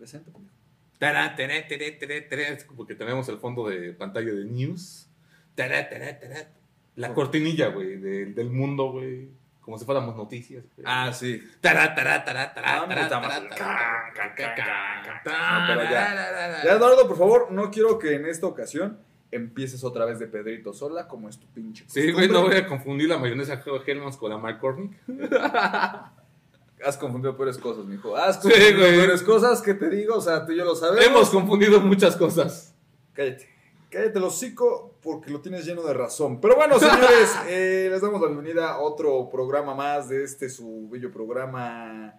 Presente, pendejo. Tará, tará, tará, tará, tará. Es como que tenemos el fondo de pantalla de news. Tará, tará, tará. La cortinilla, güey, del- del mundo, güey. Como si fuéramos noticias. güey. Ah, sí. Tará, tará, tará, tará, tará, tará, tará, ya. Eduardo, por favor, no quiero que en esta ocasión empieces otra vez de Pedrito sola, como es tu pinche. Sí, güey, no voy costumbre. a confundir la mayonesa Hellmann's con la McCormick. Has confundido peores cosas, mijo. Has Sí, confundido güey. peores cosas que te digo, o sea, tú y yo lo sabemos. Hemos confundido muchas cosas. Cállate. Cállate el hocico porque lo tienes lleno de razón. Pero bueno, señores, eh, les damos la bienvenida a otro programa más de este su bello programa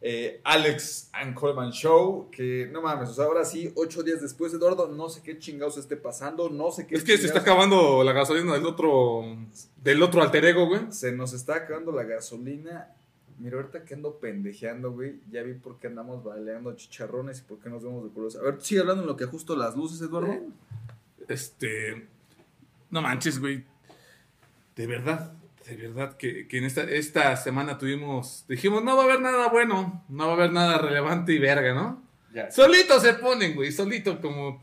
eh, Alex and Coleman Show. Que no mames, o sea, ahora sí, ocho días después, Eduardo, no sé qué chingados esté pasando, no sé qué Es que se está acabando la gasolina del otro del otro alter ego, güey. Se nos está acabando la gasolina. Mira, ahorita que ando pendejeando, güey, ya vi por qué andamos baleando chicharrones y por qué nos vemos de colores. A ver, sigue hablando en lo que ajusto las luces, Eduardo. Este. No manches, güey. De verdad, de verdad que, que en esta, esta semana tuvimos. Dijimos, no va a haber nada bueno, no va a haber nada relevante y verga, ¿no? Ya. Solito se ponen, güey, solito, como,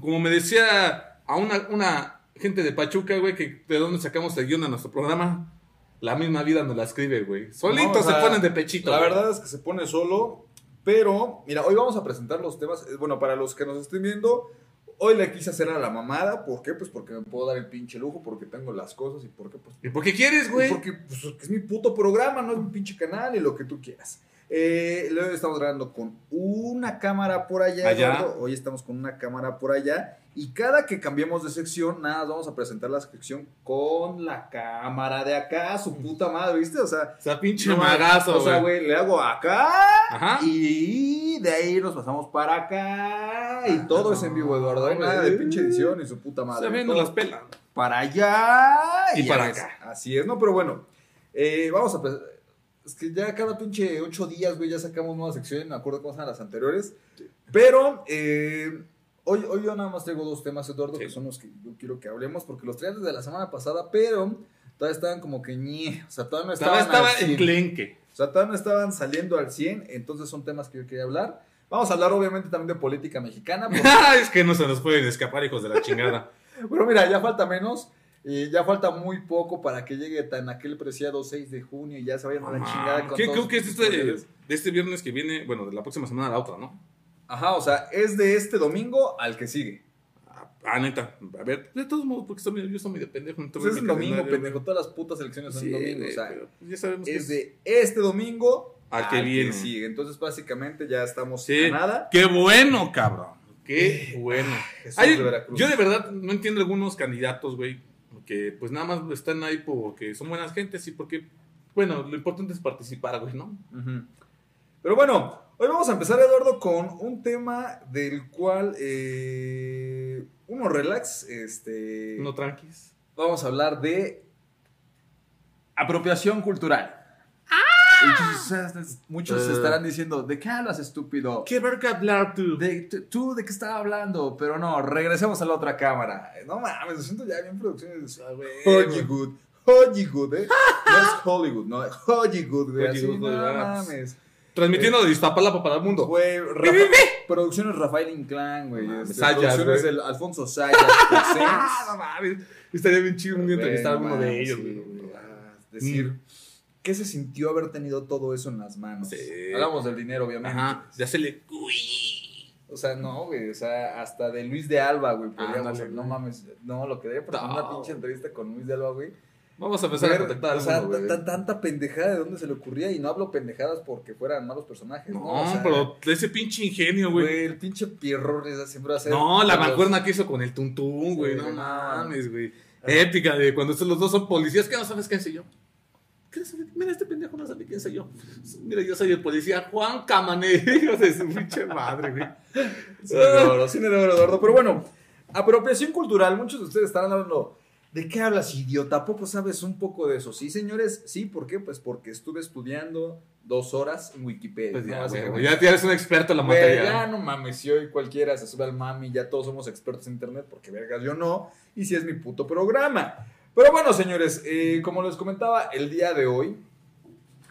como me decía a una, una gente de Pachuca, güey, que de dónde sacamos el guion a nuestro programa. La misma vida nos la escribe, güey. Solito No, o se ponen de pechito. La güey. verdad es que se pone solo, pero mira, hoy vamos a presentar los temas. eh, Bueno, para los que nos estén viendo, hoy le quise hacer a la mamada. ¿Por qué? Pues porque me puedo dar el pinche lujo, porque tengo las cosas y porque pues ¿Y por qué quieres, güey? Porque pues, es mi puto programa, no es mi pinche canal y lo que tú quieras. Eh, luego estamos grabando con una cámara por allá, Allá. Hoy estamos con una cámara por allá. Y cada que cambiemos de sección, nada, vamos a presentar la sección con la cámara de acá, su puta madre, ¿viste? O sea, O sea, pinche no, magazo, o sea, güey. le hago acá Ajá. y de ahí nos pasamos para acá y todo es en vivo, Eduardo. Hay nada de pinche edición y su puta madre. Se las pelas. para allá Y para acá. Así es, ¿no? Pero bueno, eh, vamos a... Es que ya cada pinche ocho días, güey, ya sacamos nueva sección, me acuerdo cómo eran las anteriores. Pero eh, hoy, hoy yo nada más traigo dos temas, Eduardo, Sí. que son los que yo quiero que hablemos, porque los traía desde la semana pasada, pero todavía estaban como que ñe, o sea, todavía no Estaba, estaban estaba al 100. enclenque. O sea, todavía no estaban saliendo al 100, entonces son temas que yo quería hablar. Vamos a hablar obviamente también de política mexicana, porque es que no se nos pueden escapar, hijos de la chingada. Pero mira, ya falta menos. Y ya falta muy poco para que llegue tan aquel preciado 6 de junio y ya se vayan a la chingada con ¿Qué, todos creo que es este, de este viernes que viene, bueno, de la próxima semana a la otra, ¿no? Ajá, o sea, es de este domingo al que sigue. Ah, ah, neta. A ver, de todos modos, porque estoy, yo estoy muy de pendejo. Pues es el mi domingo, pendejo. Todas las putas elecciones son Sí, domingo. O sea, ya sabemos que es de este domingo Al que viene. sigue. Entonces, básicamente, ya estamos Sí. a nada. ¡Qué bueno, cabrón! ¡Qué bueno! Jesús Hay- de Veracruz. yo de verdad no entiendo algunos candidatos, güey, que pues nada más están ahí porque son buenas gentes y porque, bueno, lo importante es participar, güey, ¿no? Ujú. Pero bueno, hoy vamos a empezar, Eduardo, con un tema del cual eh, uno relax. Este, No tranquis. vamos a hablar de apropiación cultural. Muchos, muchos Eh. estarán diciendo, ¿de qué hablas, estúpido? ¿Qué verga hablar tú? De, tú- ¿Tú de qué estaba hablando? Pero no, regresemos a la otra cámara. No mames, me siento ya bien producciones. Hollywood. Hollywood, ¿eh? No es Hollywood, no, Hollywood, güey. Así, Hollywood, no mames. Transmitiendo de Iztapalapa para el mundo. Güey, Rafa- Producciones Rafael Inclán, güey. mames, este, Sayas, producciones güey. del Alfonso Sayas. Ah, no mames. Estaría bien chido un día entrevistar a Güey, no alguno de ellos, güey. Ah, Decir, ¿qué se sintió haber tenido todo eso en las manos? Sí. Hablamos del dinero, obviamente. Ajá. Ya se le. Uy. O sea, no, güey. O sea, hasta de Luis de Alba, güey. Podríamos, Ándale, no güey. mames. No, lo que debe por una pinche entrevista con Luis de Alba, güey. Vamos a empezar a contactar o sea, güey. tanta pendejada de dónde se le ocurría. Y no hablo pendejadas porque fueran malos personajes. No, No, O sea, pero ese pinche ingenio, güey. Güey, el pinche Pierro siempre va a ser. No, la los- mancuerna que hizo con el tuntún, güey. Sí, no no. mames, güey. Épica de cuando estos- los dos son policías. ¿Qué no sabes quién soy yo? ¿Qué no? Mira, este pendejo no sabe quién soy yo. Mira, yo soy el policía Juan Camané. Hijo de su pinche madre, güey. De oro, cine de oro, Eduardo. Pero bueno, apropiación cultural. Muchos de ustedes estarán hablando. ¿De qué hablas, idiota? ¿A poco sabes un poco de eso? Sí, señores. Sí, ¿por qué? Pues porque estuve estudiando dos horas en Wikipedia. Pues ya, güey, eres un experto en la Güey, materia. ya no mames, si hoy cualquiera se sube al mami, ya todos somos expertos en internet, porque vergas yo no, y si es mi puto programa. Pero bueno, señores, eh, como les comentaba, el día de hoy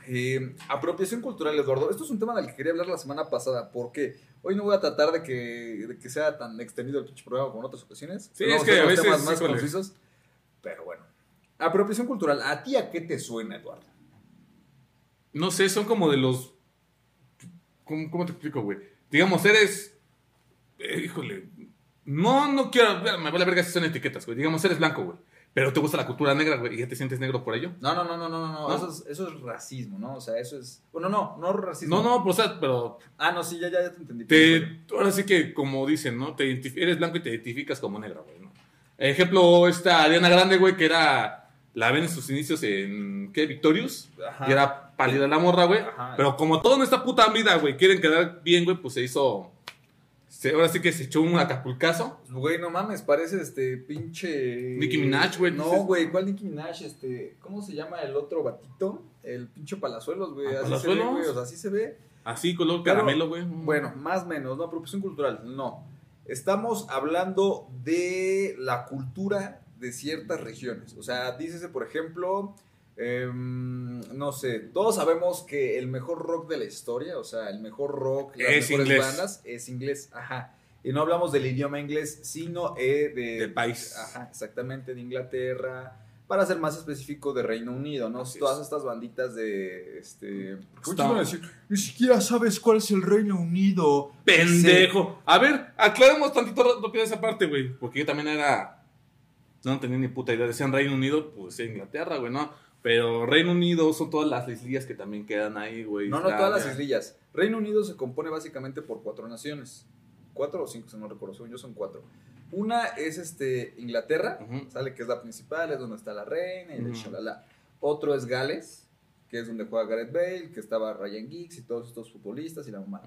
Eh, apropiación cultural, Eduardo. Esto es un tema del que quería hablar la semana pasada, porque hoy no voy a tratar de que, de que sea tan extendido el pinche programa como en otras ocasiones. Sí, es que a los veces, temas más concisos. Pero bueno. Apropiación cultural, ¿a ti a qué te suena, Eduardo? No sé, son como de los. ¿Cómo, cómo te explico, güey? Digamos, eres. eh, híjole. No, no quiero. Me vale verga si son etiquetas, güey. Digamos, eres blanco, güey. Pero te gusta la cultura negra, güey. Y ya te sientes negro por ello. No, no, no, no, no, no. Eso, es, eso es racismo, ¿no? O sea, eso es. Bueno, no, no racismo. No, no, pues, o sea, pero. Ah, no, sí, ya, ya, ya te entendí. Te, ahora sí que, como dicen, ¿no? Te eres blanco y te identificas como negro, güey. Ejemplo, esta Ariana Grande, güey, que era. La ven en sus inicios en. ¿Qué? Victorious. Ajá. Y era pálida la morra, güey. Ajá. Pero como todo en esta puta vida, güey, quieren quedar bien, güey, pues se hizo. se- ahora sí que se echó un acapulcazo. Güey, no mames, parece este pinche. Nicki Minaj, güey, No, güey, ¿cuál Nicki Minaj? Este, ¿cómo se llama el otro batito? El pinche Palazuelos, güey. Así se ve, ¿Palazuelos? güey. O sea, así se ve. Así, color caramelo, güey. Bueno, más o menos, no, apropiación cultural, no. Estamos hablando de la cultura de ciertas regiones. O sea, dícese, por ejemplo, em, no sé, todos sabemos que el mejor rock de la historia, o sea, el mejor rock, las Es mejores inglés. bandas, es inglés, ajá. Y no hablamos del idioma inglés, sino eh, de... Del país. Ajá, exactamente, de Inglaterra. Para ser más específico, de Reino Unido, ¿no? Así Todas es. estas banditas de... Este, ¿Cómo te Está- iban a decir? Ni siquiera sabes cuál es el Reino Unido. Pendejo. A ver, aclaremos tantito rápido esa parte, güey. Porque yo también era. No tenía ni puta idea. Decían Reino Unido, pues Inglaterra, güey, ¿no? Pero Reino Unido son todas las islillas que también quedan ahí, güey. No, no, todas las islillas. Reino Unido se compone básicamente por cuatro naciones. Cuatro o cinco, si no recuerdo. Según yo son cuatro. Una es este Inglaterra, sale que es la principal, es donde está la reina y Ujú. shalala. Otro es Gales, que es donde juega Gareth Bale, que estaba Ryan Giggs y todos estos futbolistas y la mamá.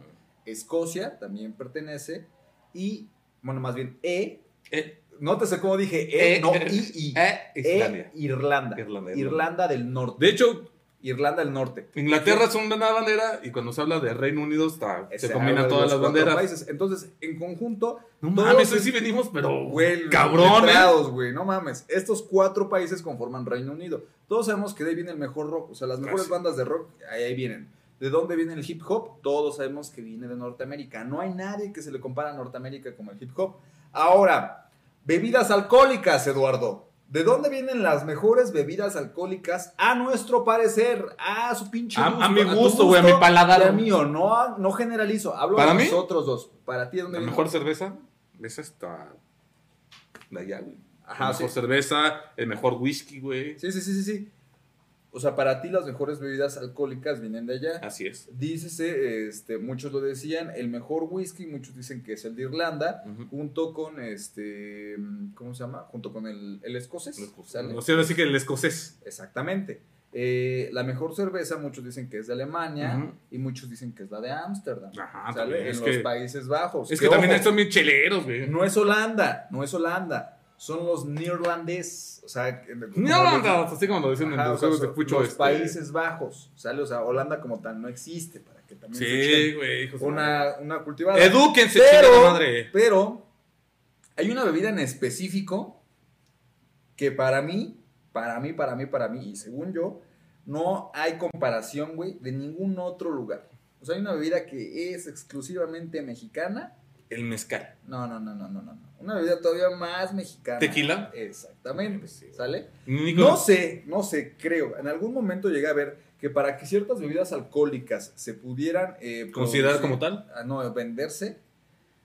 Escocia también pertenece. Y, bueno, más bien E. Eh, Nótese cómo dije E, eh, no I, I. eh, E, Islandia. Irlanda. Irlanda, Irlanda. Irlanda. del Norte. De hecho, Irlanda del Norte. Inglaterra es una bandera y cuando se habla de Reino Unido está, se combinan todas las banderas. países. Entonces, en conjunto, No mames, hoy sí venimos, pero güey, cabrón, güey, no mames. Estos cuatro países conforman Reino Unido. Todos sabemos que de ahí viene el mejor rock, o sea, las mejores bandas de rock, ahí, ahí vienen. ¿De dónde viene el hip hop? Todos sabemos que viene de Norteamérica. No hay nadie que se le compara a Norteamérica como el hip hop. Ahora, bebidas alcohólicas, Eduardo. ¿De dónde vienen las mejores bebidas alcohólicas? A nuestro parecer, a su pinche A- gusto. a mi tu gusto, güey, a mi paladar. a mío, no, no generalizo. Hablo ¿Para de mí? nosotros dos. Para ti, ¿de dónde La viene? mejor cerveza es esta de allá, güey. Ajá, la mejor sí. cerveza, el mejor whisky, güey. Sí, sí, sí, sí, sí. O sea, para ti las mejores bebidas alcohólicas vienen de allá. Así es. Dícese, este, muchos lo decían, el mejor whisky, muchos dicen que es el de Irlanda, junto con este, ¿cómo se llama? Junto con el, el escocés. O sea, ahora sí que el escocés. Exactamente. Eh, la mejor cerveza, muchos dicen que es de Alemania y muchos dicen que es la de Ámsterdam. Ajá, ¿sale? En los que- Países Bajos. Es que también ojo, son bien cheleros, güey. No es Holanda, no es Holanda. Son los neerlandés. O sea, no, así como lo dicen en Ajá, los juegos de son fucho. los este. Países Bajos, ¿sale? O sea, Holanda como tal no existe, para que también Sí, güey, una, una cultivada. Edúquense, pero, madre. pero hay una bebida en específico que para mí, para mí, para mí, para mí, y según yo, no hay comparación, güey, de ningún otro lugar. O sea, hay una bebida que es exclusivamente mexicana. El mezcal. No, no, no, no, no, no. Una bebida todavía más mexicana. ¿Tequila? Exactamente. Sí. ¿Sale? No sé, no sé, creo. En algún momento llegué a ver que para que ciertas bebidas alcohólicas se pudieran eh, ¿Considerar como tal? ah, no, venderse,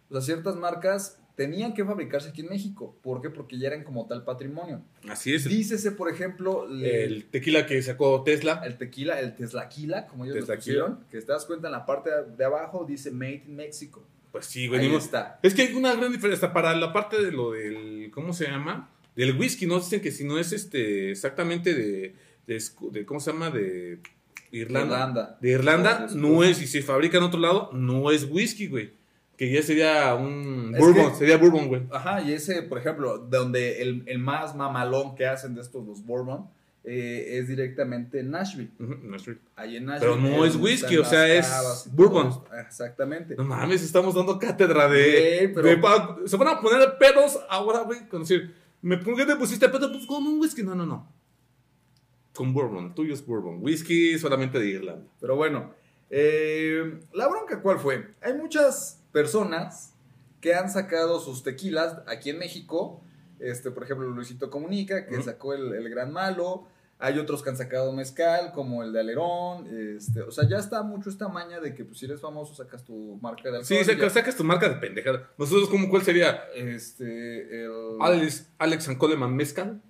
o sea, ciertas marcas tenían que fabricarse aquí en México. ¿Por qué? Porque ya eran como tal patrimonio. Así es. Dícese, por ejemplo, le- El tequila que sacó Tesla. el tequila, el teslaquila, como ellos lo pusieron, que te das cuenta en la parte de abajo dice Made in Mexico. Pues sí, güey. Ahí está. Es que hay una gran diferencia para la parte de lo del. ¿Cómo se llama? Del whisky, ¿no? Dicen que si no es este exactamente de. de, ¿Cómo se llama? De Irlanda. Irlanda. De Irlanda, No, es no es. Y si se fabrica en otro lado, no es whisky, güey. Que ya sería un. Es bourbon, que- sería bourbon, güey. Ajá, y ese, por ejemplo, donde el, el más mamalón que hacen de estos, los Bourbon, eh, es directamente en Nashville. No es- Ahí en Nashville. Pero no es whisky, o sea, es bourbon. Exactamente. No mames, estamos dando cátedra de. Güey, pero- de pa- se van a poner pedos ahora, güey. Con decir, ¿me, ¿por qué te pusiste pedo? Pues con un whisky. No, no, no. Con bourbon, tuyo es bourbon. Whisky solamente de Irlanda. Pero bueno, eh, la bronca cuál fue? Hay muchas personas que han sacado sus tequilas aquí en México. Este, por ejemplo, Luisito Comunica, que sacó el, el Gran Malo. Hay otros que han sacado mezcal, como el de Alerón. Este, o sea, ya está mucho esta maña de que pues, si eres famoso sacas tu marca de alcohol. Sí, y sacas, tu marca de pendejada. Nosotros, ¿cómo, ¿cuál sería? Este, el... Alex, Alex and Coleman Mezcal.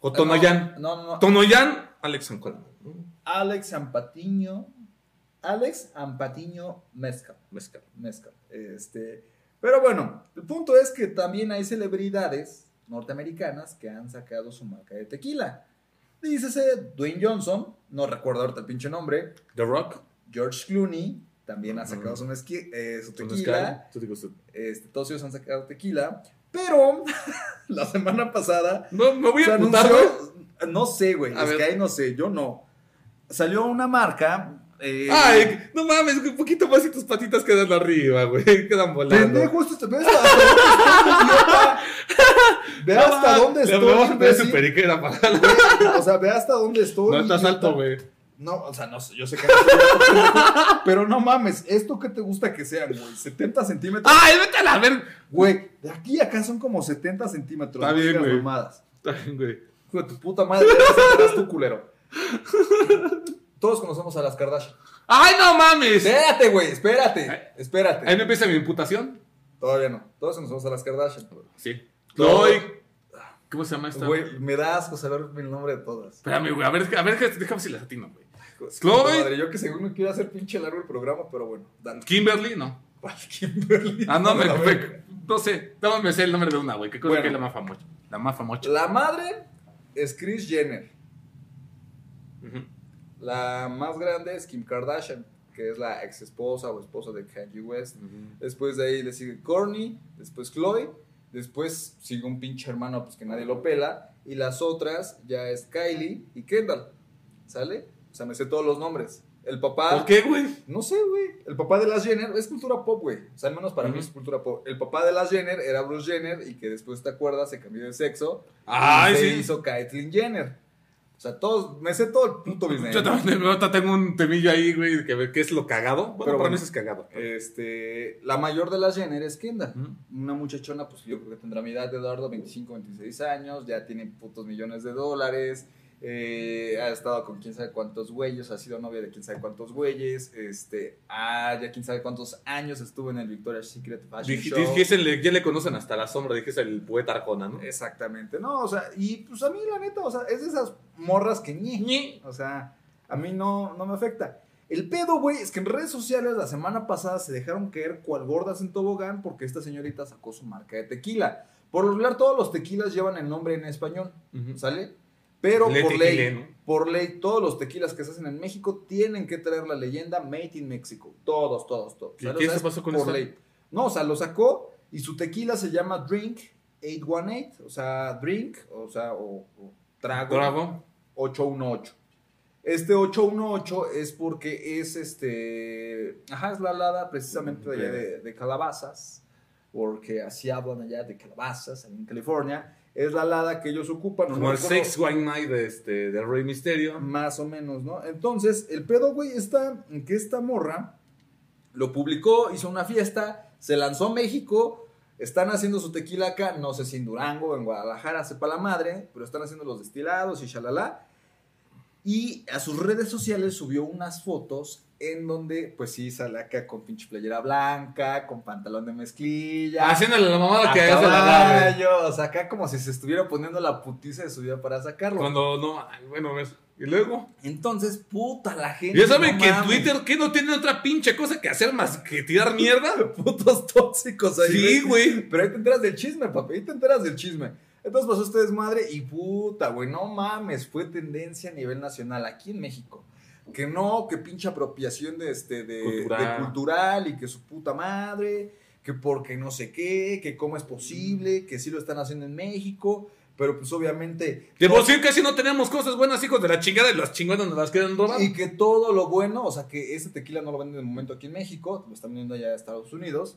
O Ah, Tonoyan. No, no, no. Tonoyan, Alex and Coleman. Alex Ampatiño. Alex Ampatiño Mezcal. Mezcal. Mezcal. Este, pero bueno, el punto es que también hay celebridades norteamericanas que han sacado su marca de tequila. Dícese Dwayne Johnson, no recuerdo ahorita el pinche nombre. The Rock. George Clooney también ha sacado su, mezqui- eh, su tequila. Este, todos ellos han sacado tequila. Pero la semana pasada No, me voy a apuntar, anunció. No sé, güey. Ahí no sé, yo no. Salió una marca. Eh, Ay, no mames, un poquito más y tus patitas quedan arriba, güey. Quedan volando. Pendejo, esto te ves hasta dónde estoy. Ve hasta dónde estoy, poner su periquera para O sea, ve hasta dónde estoy. No estás alto, güey. No, o sea, no sé, yo sé que no alto, pero no mames, ¿esto qué te gusta que sean, güey? 70 centímetros. ¡Ay, vete a la ver! Güey, de aquí a acá son como 70 centímetros. Está bien, güey. Está bien, güey. Hijo de tu puta madre, ya tú, culero. Todos conocemos a las Kardashian. ¡Ay, no mames! Espérate, güey, espérate. Espérate. Ahí me empieza mi imputación. Todavía no. Todos conocemos a las Kardashian. Sí. Chloe. ¿Cómo se llama esta? Güey, me da asco saber el nombre de todas. Espérame, güey. A ver, a ver, déjame si las atino, güey. Chloe. Madre, yo que según me quiero hacer pinche largo el programa, pero bueno. Kimberly, no. ¿Cuál Kimberly? Ah, no, me, me- no sé. No me sé el nombre de una, güey. ¿Qué cosa Bueno. que es la más famosa? La más famosa. La madre es Kris Jenner. Ujú. La más grande es Kim Kardashian, que es la ex esposa o esposa de Kanye West. Después de ahí le sigue Kourtney, después Chloe, después sigue un pinche hermano pues que nadie lo pela. Y las otras ya es Kylie y Kendall. ¿Sale? O sea, me sé todos los nombres. El papá. ¿Por qué, güey? No sé, güey. El papá de las Jenner es cultura pop, güey. O sea, al menos para mí es cultura pop. El papá de las Jenner era Bruce Jenner y que después, ¿te acuerdas? Se cambió de sexo. Ay, y se sí. hizo Caitlyn Jenner. O sea, todos, me sé todo el puto business. Yo también ahorita tengo un temillo ahí, güey, que, que es lo cagado. Bueno, Pero para bueno. mí eso es cagado. Este, la mayor de las Jenner es Kendall. Una muchachona, pues yo creo que tendrá mi edad de Eduardo, 25, 26 años, ya tiene putos millones de dólares, eh, ha estado con quién sabe cuántos güeyes, ha sido novia de quién sabe cuántos güeyes, este, ah, ya quién sabe cuántos años estuvo en el Victoria's Secret Fashion Dij- Show. Ya le conocen hasta la sombra, dijese el poeta Arjona, ¿no? Exactamente, no, o sea, y pues a mí la neta, o sea, es de esas morras que ñe, Ñe. o sea, a mí no, no me afecta. El pedo, güey, es que en redes sociales la semana pasada se dejaron caer cual gordas en tobogán porque esta señorita sacó su marca de tequila. Por lo regular, todos los tequilas llevan el nombre en español. ¿sale? Pero Le por ley, por ley, todos los tequilas que se hacen en México tienen que traer la leyenda Made in Mexico. Todos, todos, todos. ¿Y ¿sale? qué O sea, se pasó con por ley. No, o sea, lo sacó y su tequila se llama Drink 818, o sea, drink, o sea, o, o trago. Bravo. 818. Este 818 es porque es este. Ajá, es la alada precisamente de calabazas. Porque así hablan allá de calabazas, en California. Es la alada que ellos ocupan. no Como el Sex One Night de este, del Rey Misterio. Más o menos, ¿no? Entonces, el pedo, güey, está en que esta morra lo publicó, hizo una fiesta, se lanzó a México. Están haciendo su tequila acá, no sé si en Durango en Guadalajara, sepa la madre, pero están haciendo los destilados y shalala. Y a sus redes sociales subió unas fotos en donde, pues sí, sale acá con pinche playera blanca, con pantalón de mezclilla. Haciéndole la mamada que hace la o sea, acá como si se estuviera poniendo la putiza de su vida para sacarlo. Cuando no, bueno, ves. Y luego. Entonces, puta, la gente. Ya saben no que en. Twitter, ¿qué no tienen otra pinche cosa que hacer más que tirar mierda? Putos tóxicos ahí. Sí, güey. Pero ahí te enteras del chisme, papi. Ahí te enteras del chisme. Entonces pasó este desmadre y puta, güey, no mames. Fue tendencia a nivel nacional aquí en México. Que no, que pinche apropiación de este, de Cultural. de cultural y que su puta madre. Que porque no sé qué, que cómo es posible, que sí lo están haciendo en México. Pero pues obviamente. De por sí casi no tenemos cosas buenas, hijos de la chingada, y las chingonas nos las quieren robar. Y que todo lo bueno, o sea, que ese tequila no lo venden de momento aquí en México, lo están vendiendo allá en Estados Unidos.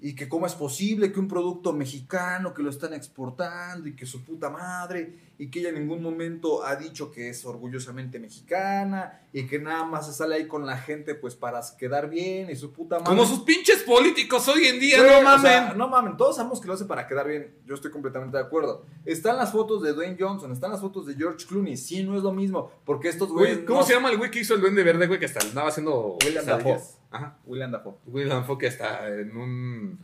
Y que cómo es posible que un producto mexicano que lo están exportando y que su puta madre y que ella en ningún momento ha dicho que es orgullosamente mexicana y que nada más se sale ahí con la gente pues para quedar bien y su puta madre. Como sus pinches políticos hoy en día, no o mamen. sea, no mamen, todos sabemos que lo hace para quedar bien. Yo estoy completamente de acuerdo. Están las fotos de Dwayne Johnson, están las fotos de George Clooney. Sí, no es lo mismo, porque estos Güey, güeyes. ¿Cómo no- se llama el güey que hizo el duende verde, güey, que hasta andaba haciendo William. Ajá. William Dafoe. William Dafoe que hasta en un...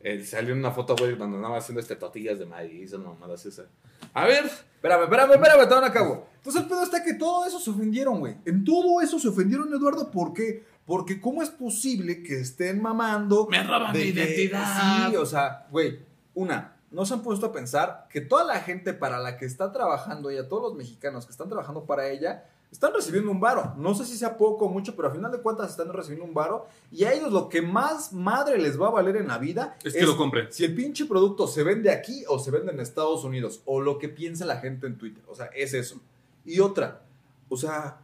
eh, salió en una foto, güey, donde andaba haciendo este tortillas de maíz o mamadas esas. A ver, Espérame, espérame, espérame, te van a cabo. Entonces el pedo está que todo eso se ofendieron, güey. En todo eso se ofendieron, Eduardo. ¿Por qué? Porque ¿cómo es posible que estén mamando? Me roban de mi que- identidad. Sí, o sea, güey, una, no se han puesto a pensar que toda la gente para la que está trabajando ella, todos los mexicanos que están trabajando para ella, están recibiendo un varo. No sé si sea poco o mucho, pero a final de cuentas están recibiendo un varo. Y a ellos lo que más madre les va a valer en la vida Es que lo compren. Si el pinche producto se vende aquí o se vende en Estados Unidos, o lo que piensa la gente en Twitter. O sea, es eso. Y otra, o sea,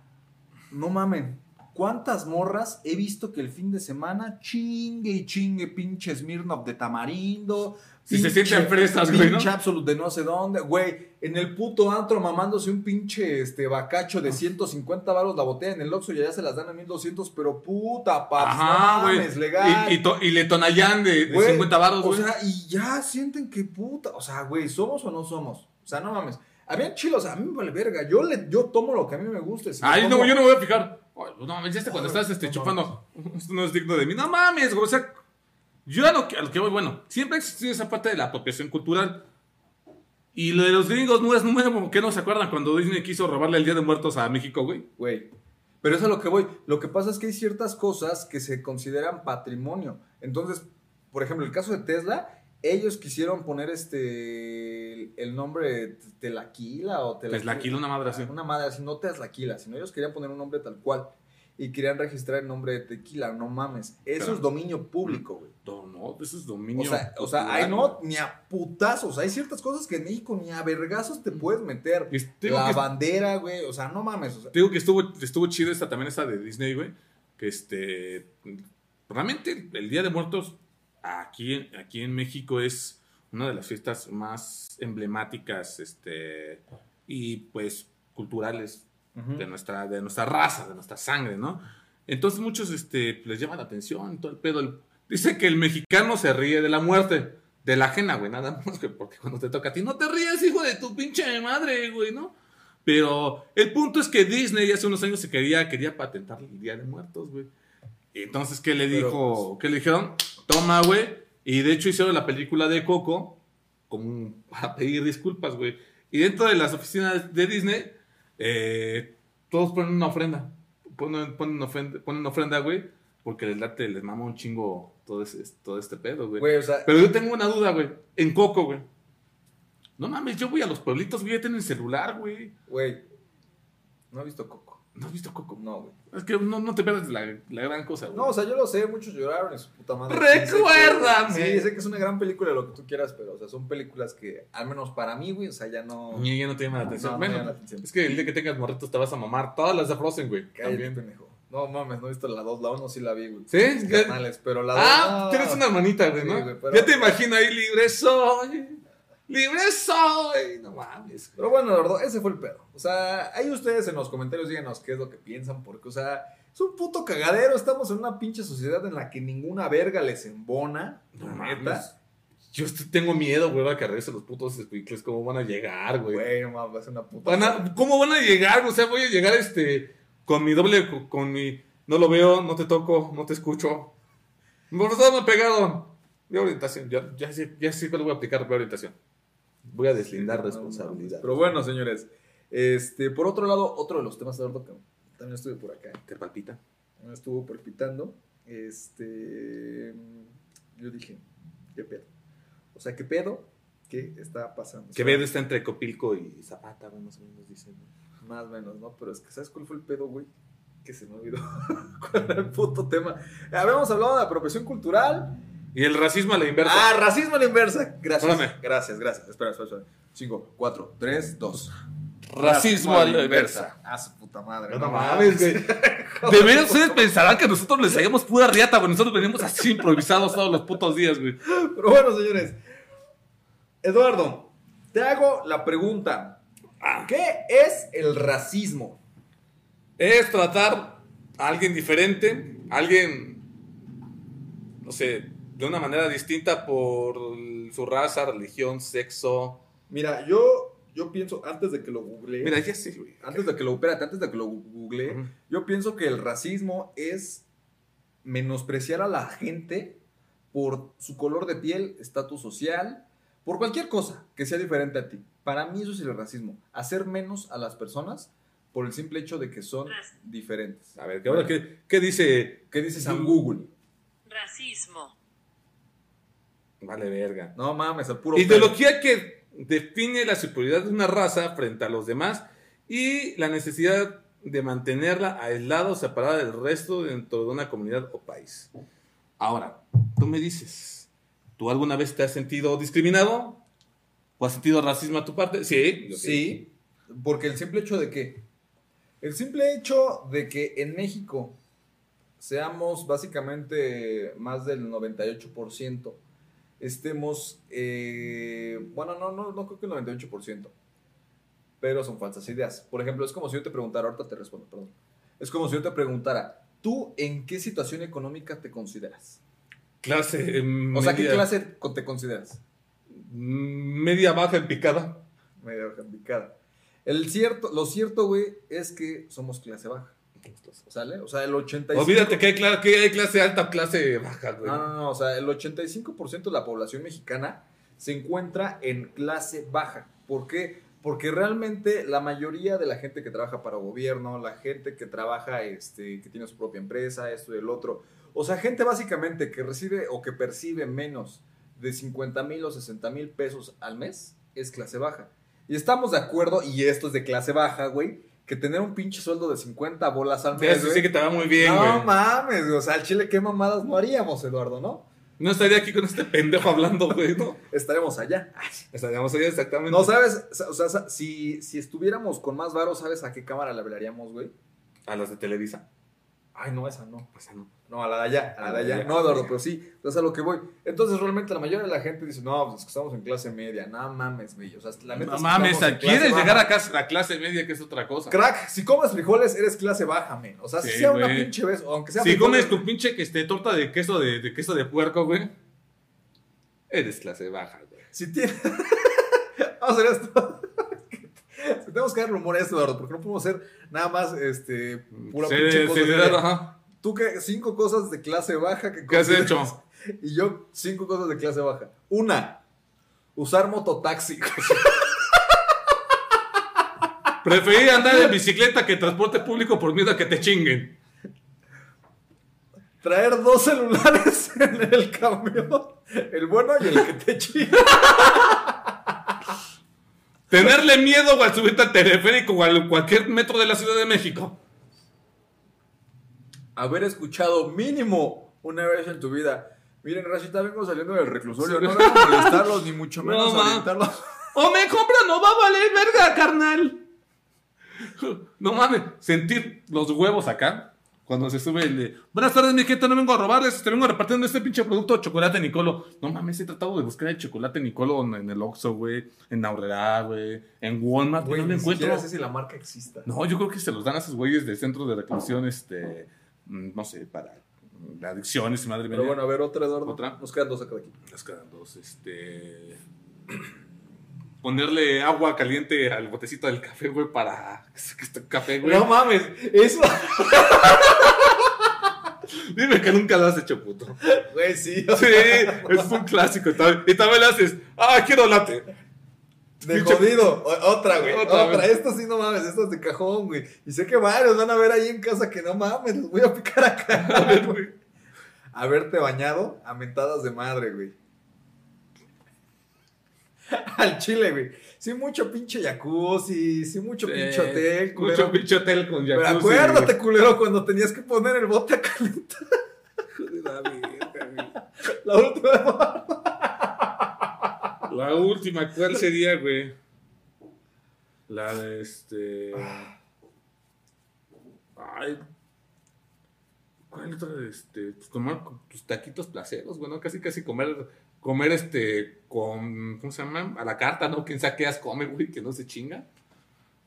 no mamen. ¿Cuántas morras he visto que el fin de semana chingue y chingue pinche Smirnoff de tamarindo? Si se sienten fresas, güey, ¿no? Pinche Absolute de no sé dónde, güey. En el puto antro mamándose un pinche este, bacacho de 150 varos la botella en el Oxxo y allá se las dan a 1200, pero puta, paps, Ajá, no mames, legal. Y, y, to- y le tonallan de, de Güey, 50 baros, O güey. sea, y ya sienten que puta. O sea, güey, ¿somos o no somos? O sea, no mames. Mí, chilos, a mí me vale verga. Yo, le, yo tomo lo que a mí me guste. Si Ay, no, yo no me voy a fijar. No mames, ya este cuando estás este, no chupando. Esto no es digno de mí. No mames, güey. O sea, yo a lo que, a lo que voy, bueno, siempre ha existido esa parte de la apropiación cultural. Y lo de los gringos no es nuevo. ¿Qué no se acuerdan cuando Disney quiso robarle el Día de Muertos a México, güey? Güey. Pero eso es a lo que voy. Lo que pasa es que hay ciertas cosas que se consideran patrimonio. Entonces, por ejemplo, el caso de Tesla, ellos quisieron poner este el, el nombre Telaquila o Teslaquila, una madre así. Una madre así, no Teslaquila, sino ellos querían poner un nombre tal cual. Y querían registrar el nombre de tequila, no mames. Eso es dominio público, güey. No, no, eso es dominio. O sea, o sea, hay no, ni a putazos. Hay ciertas cosas que en México ni a vergazos te puedes meter. Digo La que- bandera, güey. O sea, no mames. O sea, Te digo que estuvo, estuvo chido esta también esta de Disney, güey. Que este. Realmente el Día de Muertos aquí, en- aquí en México es una de las fiestas más emblemáticas este, y pues culturales de, nuestra, de nuestra raza, de nuestra sangre, ¿no? Entonces muchos este, les llama la atención todo el pedo. Dice que el mexicano se ríe de la muerte, de la ajena, güey, nada más que porque cuando te toca a ti, no te rías, hijo de tu pinche madre, güey, ¿no? Pero el punto es que Disney hace unos años se quería, quería patentar el Día de Muertos, güey. Y entonces, ¿qué le Pero, dijo? ¿Qué le dijeron? Toma, güey. Y de hecho hicieron la película de Coco como para pedir disculpas, güey. Y dentro de las oficinas de Disney, eh, todos ponen una ofrenda. Ponen, ponen, ofrenda, ponen ofrenda, güey, porque les late, les mama un chingo todo, ese, todo este pedo, güey. Güey, o sea, Pero yo tengo una duda, güey. En Coco, güey. No mames, yo voy a los pueblitos, güey, ya tienen celular, güey. güey. No he visto Coco. ¿No has visto Coco? No, güey. Es que no, no te pierdas la, la gran cosa, güey. No, o sea, yo lo sé, muchos lloraron en su puta madre. ¡Recuérdame! Sí, sé que- es una gran película, lo que tú quieras, pero, o sea, son películas que, al menos para mí, güey, o sea, ya no. Ni ya no te llama la atención. No, no bueno, la atención. es que el día que tengas morritos te vas a mamar todas las de Frozen, güey. Cállate, También. pendejo. No mames, no he visto la 2, la 1 sí la vi, güey. ¿Sí? Carnales, pero la 2. Ah, tienes una hermanita, güey, Sí, ¿no? güey, pero- Ya te imagino ahí, libre soy. Libre soy. No mames. Pero bueno, Eduardo, ese fue el pedo. O sea, ahí ustedes en los comentarios díganos qué es lo que piensan, porque, o sea, es un puto cagadero. Estamos en una pinche sociedad en la que ninguna verga les embona. No mames. Yo tengo miedo, güey, a que regresen los putos squinkles. ¿Cómo van a llegar, güey? Güey, no mames, va a ser una puta. Van a- ¿Cómo van a llegar? O sea, voy a llegar este con mi doble, con, mi no lo veo, no te toco, no te escucho. Por favor, me pegaron. Voy a orientación, ya, ya, sé, ya sé cuál voy a aplicar, a orientación. Voy a deslindar No, responsabilidad. Pero bueno, señores. Este, por otro lado, otro de los temas, Eduardo, que también estuve por acá. ¿Te palpita? Me estuvo palpitando. Este. Yo dije, ¿qué pedo? O sea, ¿qué pedo? ¿Qué está pasando? Quevedo está entre Copilco y Zapata, güey, más o menos dicen. güey. Más o menos, ¿no? Pero es que, ¿sabes cuál fue el pedo, güey? Que se me olvidó. ¿Cuál era el puto tema? Habíamos hablado de apropiación cultural. Y el racismo a la inversa. Ah, racismo a la inversa. Gracias. Espérame. Gracias, gracias. Espera, espera, espera. 5, 4, 3, 2. Racismo a la inversa. A su puta madre. No, mames, güey. De veras, ustedes pensarán que nosotros les hagamos pura riata, güey. Nosotros venimos así improvisados todos los putos días, güey. Pero bueno, señores. Eduardo, te hago la pregunta. ¿Qué es el racismo? Es tratar a alguien diferente, a alguien, no sé, de una manera distinta por su raza, religión, sexo. Mira, yo, yo pienso, antes de que lo googleé. Mira, ya sí, güey. Antes de que lo, espérate, antes de que lo googleé, yo pienso que el racismo es menospreciar a la gente por su color de piel, estatus social, por cualquier cosa que sea diferente a ti. Para mí eso es el racismo. Hacer menos a las personas por el simple hecho de que son diferentes. A ver, ¿qué, ahora, ¿qué, qué dice? ¿Qué dices en Google? Racismo. Vale, verga. No mames, el puro... Ideología que define la superioridad de una raza frente a los demás y la necesidad de mantenerla aislada o separada del resto dentro de una comunidad o país. Ahora, tú me dices, ¿tú alguna vez te has sentido discriminado? ¿O has sentido racismo a tu parte? Sí, Sí, porque el simple hecho de que... El simple hecho de que en México seamos básicamente más del 98%, estemos... eh, bueno, no, no, no creo que el 98%, pero son falsas ideas. Por ejemplo, es como si yo te preguntara, ahorita te respondo, perdón. Es como si yo te preguntara, ¿tú en qué situación económica te consideras? Clase em, O sea, ¿qué media- clase te consideras? Media baja en picada. Medio complicada. El cierto, lo cierto, güey, es que somos clase baja. ¿Sale? O sea, el 85%. Olvídate que hay, que hay clase alta, clase baja, güey. No, no, no. O sea, el 85% de la población mexicana se encuentra en clase baja. ¿Por qué? Porque realmente la mayoría de la gente que trabaja para gobierno, la gente que trabaja, este, que tiene su propia empresa, esto y el otro. O sea, gente básicamente que recibe o que percibe menos de 50 mil o 60 mil pesos al mes es clase baja. Y estamos de acuerdo, y esto es de clase baja, güey, que tener un pinche sueldo de 50 bolas al mes. Eso güey, sí que te va muy bien, no güey. mames, güey, o sea, al chile, qué mamadas no haríamos, Eduardo, ¿no? No estaría aquí con este pendejo hablando, güey, ¿no? Estaremos allá. Estaríamos ahí exactamente. No, ¿sabes? O sea, si, si estuviéramos con más varo, ¿sabes a qué cámara le hablaríamos, güey? A las de Televisa. Ay, no, esa no. Pues no. No, a la de allá, a la de allá. No, Eduardo, pero sí, entonces a lo que voy. Entonces, realmente la mayoría de la gente dice, no, pues es que estamos en clase media. No mames, güey. O sea, la neta No es que mames, estamos en quieres llegar a casa- la clase media, que es otra cosa. Crack, si comes frijoles, eres clase baja, men. O sea, si Sí, sea una güey. pinche vez, o aunque sea Si frijoles- comes tu pinche que esté torta de queso de, de queso de puerco, güey. Eres clase baja, güey. Si tiene. Vamos a hacer esto. Si tenemos que dar rumor a esto, Eduardo, porque no podemos hacer nada más este, pura Sí, pinche cosa. seria. ajá. Tú que cinco cosas de clase baja que ¿Qué has hecho? Y yo cinco cosas de clase baja. Una, usar mototaxi. Preferí andar en bicicleta que transporte público por miedo a que te chinguen. Traer dos celulares en el camión. El bueno y el que te chinga. Tenerle miedo al subirte al teleférico o a cualquier metro de la Ciudad de México. Haber escuchado mínimo una vez en tu vida. Miren, Rashida, vengo saliendo del reclusorio. Sí. No vengo a molestarlos, ni mucho menos No, orientarlos. O me compra, no va a valer verga, carnal. No mames, sentir los huevos acá. Cuando se sube el de, buenas tardes, mi gente, no vengo a robarles, te vengo repartiendo este pinche producto de chocolate Nicolo. No mames, he tratado de buscar el chocolate Nicolo en, el Oxxo, güey, en Aurrera, güey, en Walmart, güey, no lo encuentro. siquiera sé si la marca exista. No, yo creo que se los dan a esos güeyes del centro de reclusión, este, no sé, para mm, adicciones y madre mía. Pero bueno, a ver, otra, Eduardo. ¿Otra? Nos quedan dos acá de aquí. Las quedan dos, este. Ponerle agua caliente al botecito del café, güey, para que este café, güey. No mames, eso. Dime que nunca lo has hecho, puto. Güey, sí. Sí, es un clásico. Y también, y también le haces, ah, quiero late. De jodido. Otra, güey. Otra, Otra. Esta sí, no mames. Esta es de cajón, güey. Y sé que varios van a ver ahí en casa que no mames. Los voy a picar acá. A ver, güey. Haberte bañado a mentadas de madre, güey. Al chile, güey. Sí, mucho pinche jacuzzi. Sí, mucho pinche hotel, culero. Mucho pinche hotel con Pero jacuzzi. acuérdate, culero, cuando tenías que poner el bote a calentar. güey. La. La última. La última, ¿cuál sería, güey? La de este. Ay. ¿Cuál otra? Este. Pues tomar tus taquitos placeros, güey, ¿no? Casi, casi comer. Comer este. Con. ¿Cómo se llama? A la carta, ¿no? Quien sabe qué as come, güey, que no se chinga.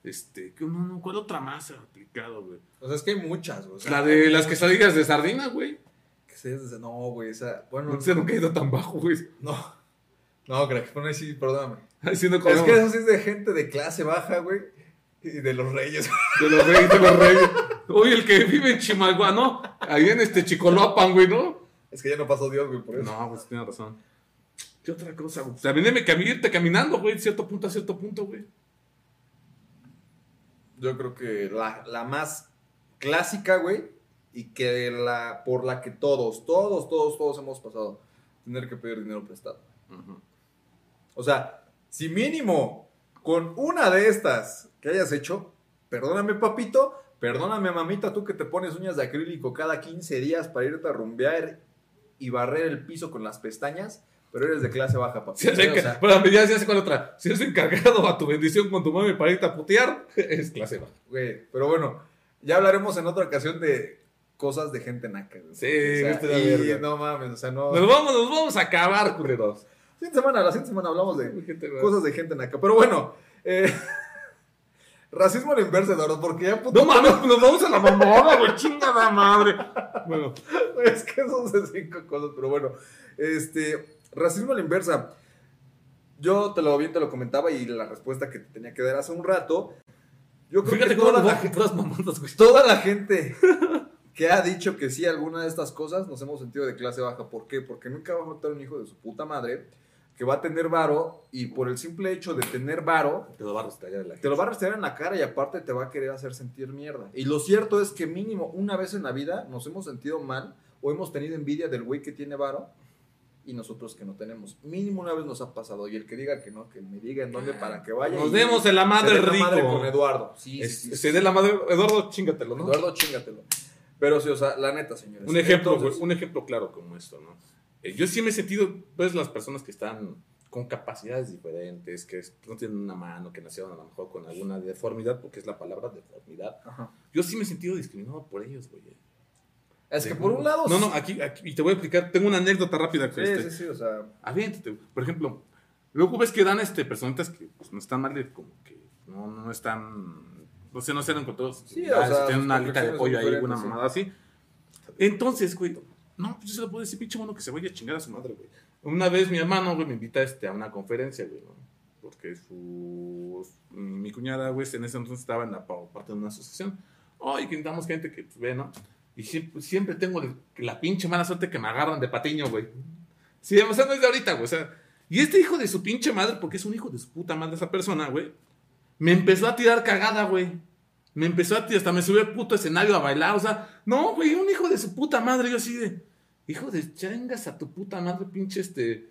Este. ¿qué- no, no, ¿Cuál otra más ha aplicado, güey? O sea, es que hay muchas, güey. O sea, La de las quesadillas de sardina, güey. que se desde- No, güey, esa. Bueno, No sé, nunca he ido tan bajo, güey. no. No, crack, bueno, sí, perdóname. Haciendo Es como- que eso sí es de gente de clase baja, güey. Y de los reyes. De los reyes, de los reyes. Oye, el que vive en Chimalhuá, ¿no? Ahí en este Chicoloapan, güey, ¿no? Es que ya no pasó Dios, güey, por eso. No, pues tiene razón. ¿Qué otra cosa, güey? También de cami- irte caminando, güey, de cierto punto a cierto punto, güey. Yo creo que la, la más clásica, güey, y que la por la que todos, todos, todos, todos hemos pasado, tener que pedir dinero prestado. O sea, si mínimo con una de estas que hayas hecho, perdóname papito, perdóname mamita, tú que te pones uñas de acrílico cada 15 días para irte a rumbear y barrer el piso con las pestañas, pero eres de clase baja, papito. Si hace, O sea, ya se hace con otra. Si eres encargado a tu bendición con tu mami para irte a putear, es clase baja. Güey, pero bueno, ya hablaremos en otra ocasión de cosas de gente naca. güey. Sí, O sea, y no mames, o sea, no. Nos vamos, nos vamos a acabar, culeros. La siguiente semana, la siguiente semana hablamos de Gente, cosas de gente naca. Pero bueno, eh, racismo a la inversa, Eduardo, porque ya puto. No mames, nos vamos a la mamada, güey, chingada madre. Bueno, Es que son cinco cosas, pero bueno. Este, racismo a la inversa. Yo te lo bien te lo comentaba y la respuesta que te tenía que dar hace un rato. Yo creo fíjate que toda la, puras mamadas, güey. toda la gente que ha dicho que sí a alguna de estas cosas nos hemos sentido de clase baja. ¿Por qué? Porque nunca va a faltar un hijo de su puta madre que va a tener varo y por el simple hecho de tener varo Te lo va a rastrear de la te lo va a rastrear en la cara y aparte te va a querer hacer sentir mierda. Y lo cierto es que mínimo una vez en la vida nos hemos sentido mal o hemos tenido envidia del güey que tiene varo y nosotros que no tenemos. Mínimo una vez nos ha pasado. Y el que diga que no, que me diga en dónde para que vaya. Nos y demos en la madre se dé la madre rico. con Eduardo. Sí, Es- sí, sí. Se dé la madre. Eduardo, chingatelo, ¿no? Eduardo, chingatelo. Pero sí, o sea, la neta, señores. Un ejemplo, Entonces, un ejemplo claro como esto, ¿no? Eh, yo sí me he sentido, pues, las personas que están con capacidades diferentes, que es- no tienen una mano, que nacieron a lo mejor con alguna deformidad, porque es la palabra deformidad. Ajá. Yo sí me he sentido discriminado por ellos, güey. Es que por un lado. No, no, aquí, aquí, y te voy a explicar, tengo una anécdota rápida. Sí, este, sí, sí, o sea. aviéntate. Por ejemplo, luego ves que dan este, personitas que pues, no están mal, de- como que no, no están, no sé, no se con todos. Sí, o sea, tienen una alita de pollo ahí, una diferentes, sí. mamada así. Entonces, güey, no, pues yo se lo puedo decir, pinche mono, que se vaya a chingar a su madre, güey. Una vez mi hermano, güey, me invita este, a una conferencia, güey, ¿no? Porque su, mi cuñada, güey, en ese entonces estaba en la pa- parte de una asociación. Oye, que necesitamos gente que pues, ve, ¿no? Y siempre, siempre tengo la pinche mala suerte que me agarran de patiño, güey. Sí, o sea, no es de ahorita, güey. O sea, y este hijo de su pinche madre, porque es un hijo de su puta madre esa persona, güey, me empezó a tirar cagada, güey. Me empezó a tirar, hasta me subió al puto escenario a bailar. O sea, no, güey, un hijo de su puta madre. Yo así de, hijo de chingas a tu puta madre, pinche este.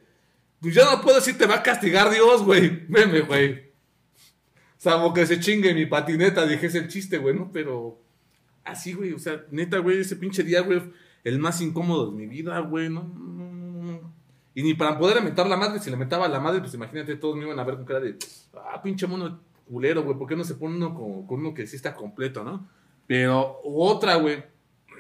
Pues ya no puedo decir, te va a castigar Dios, güey. Veme, güey. Salvo que se chingue mi patineta, dije, es el chiste, güey, ¿no? Pero así, güey, o sea, neta, güey, ese pinche día, güey, el más incómodo de mi vida, güey, no, no. Y ni para poder mentar la madre, si le metaba la madre, pues imagínate, todos me iban a ver con cara de, ah, pinche mono culero, güey, ¿por qué no se pone uno con, con uno que sí está completo, no? Pero otra, güey,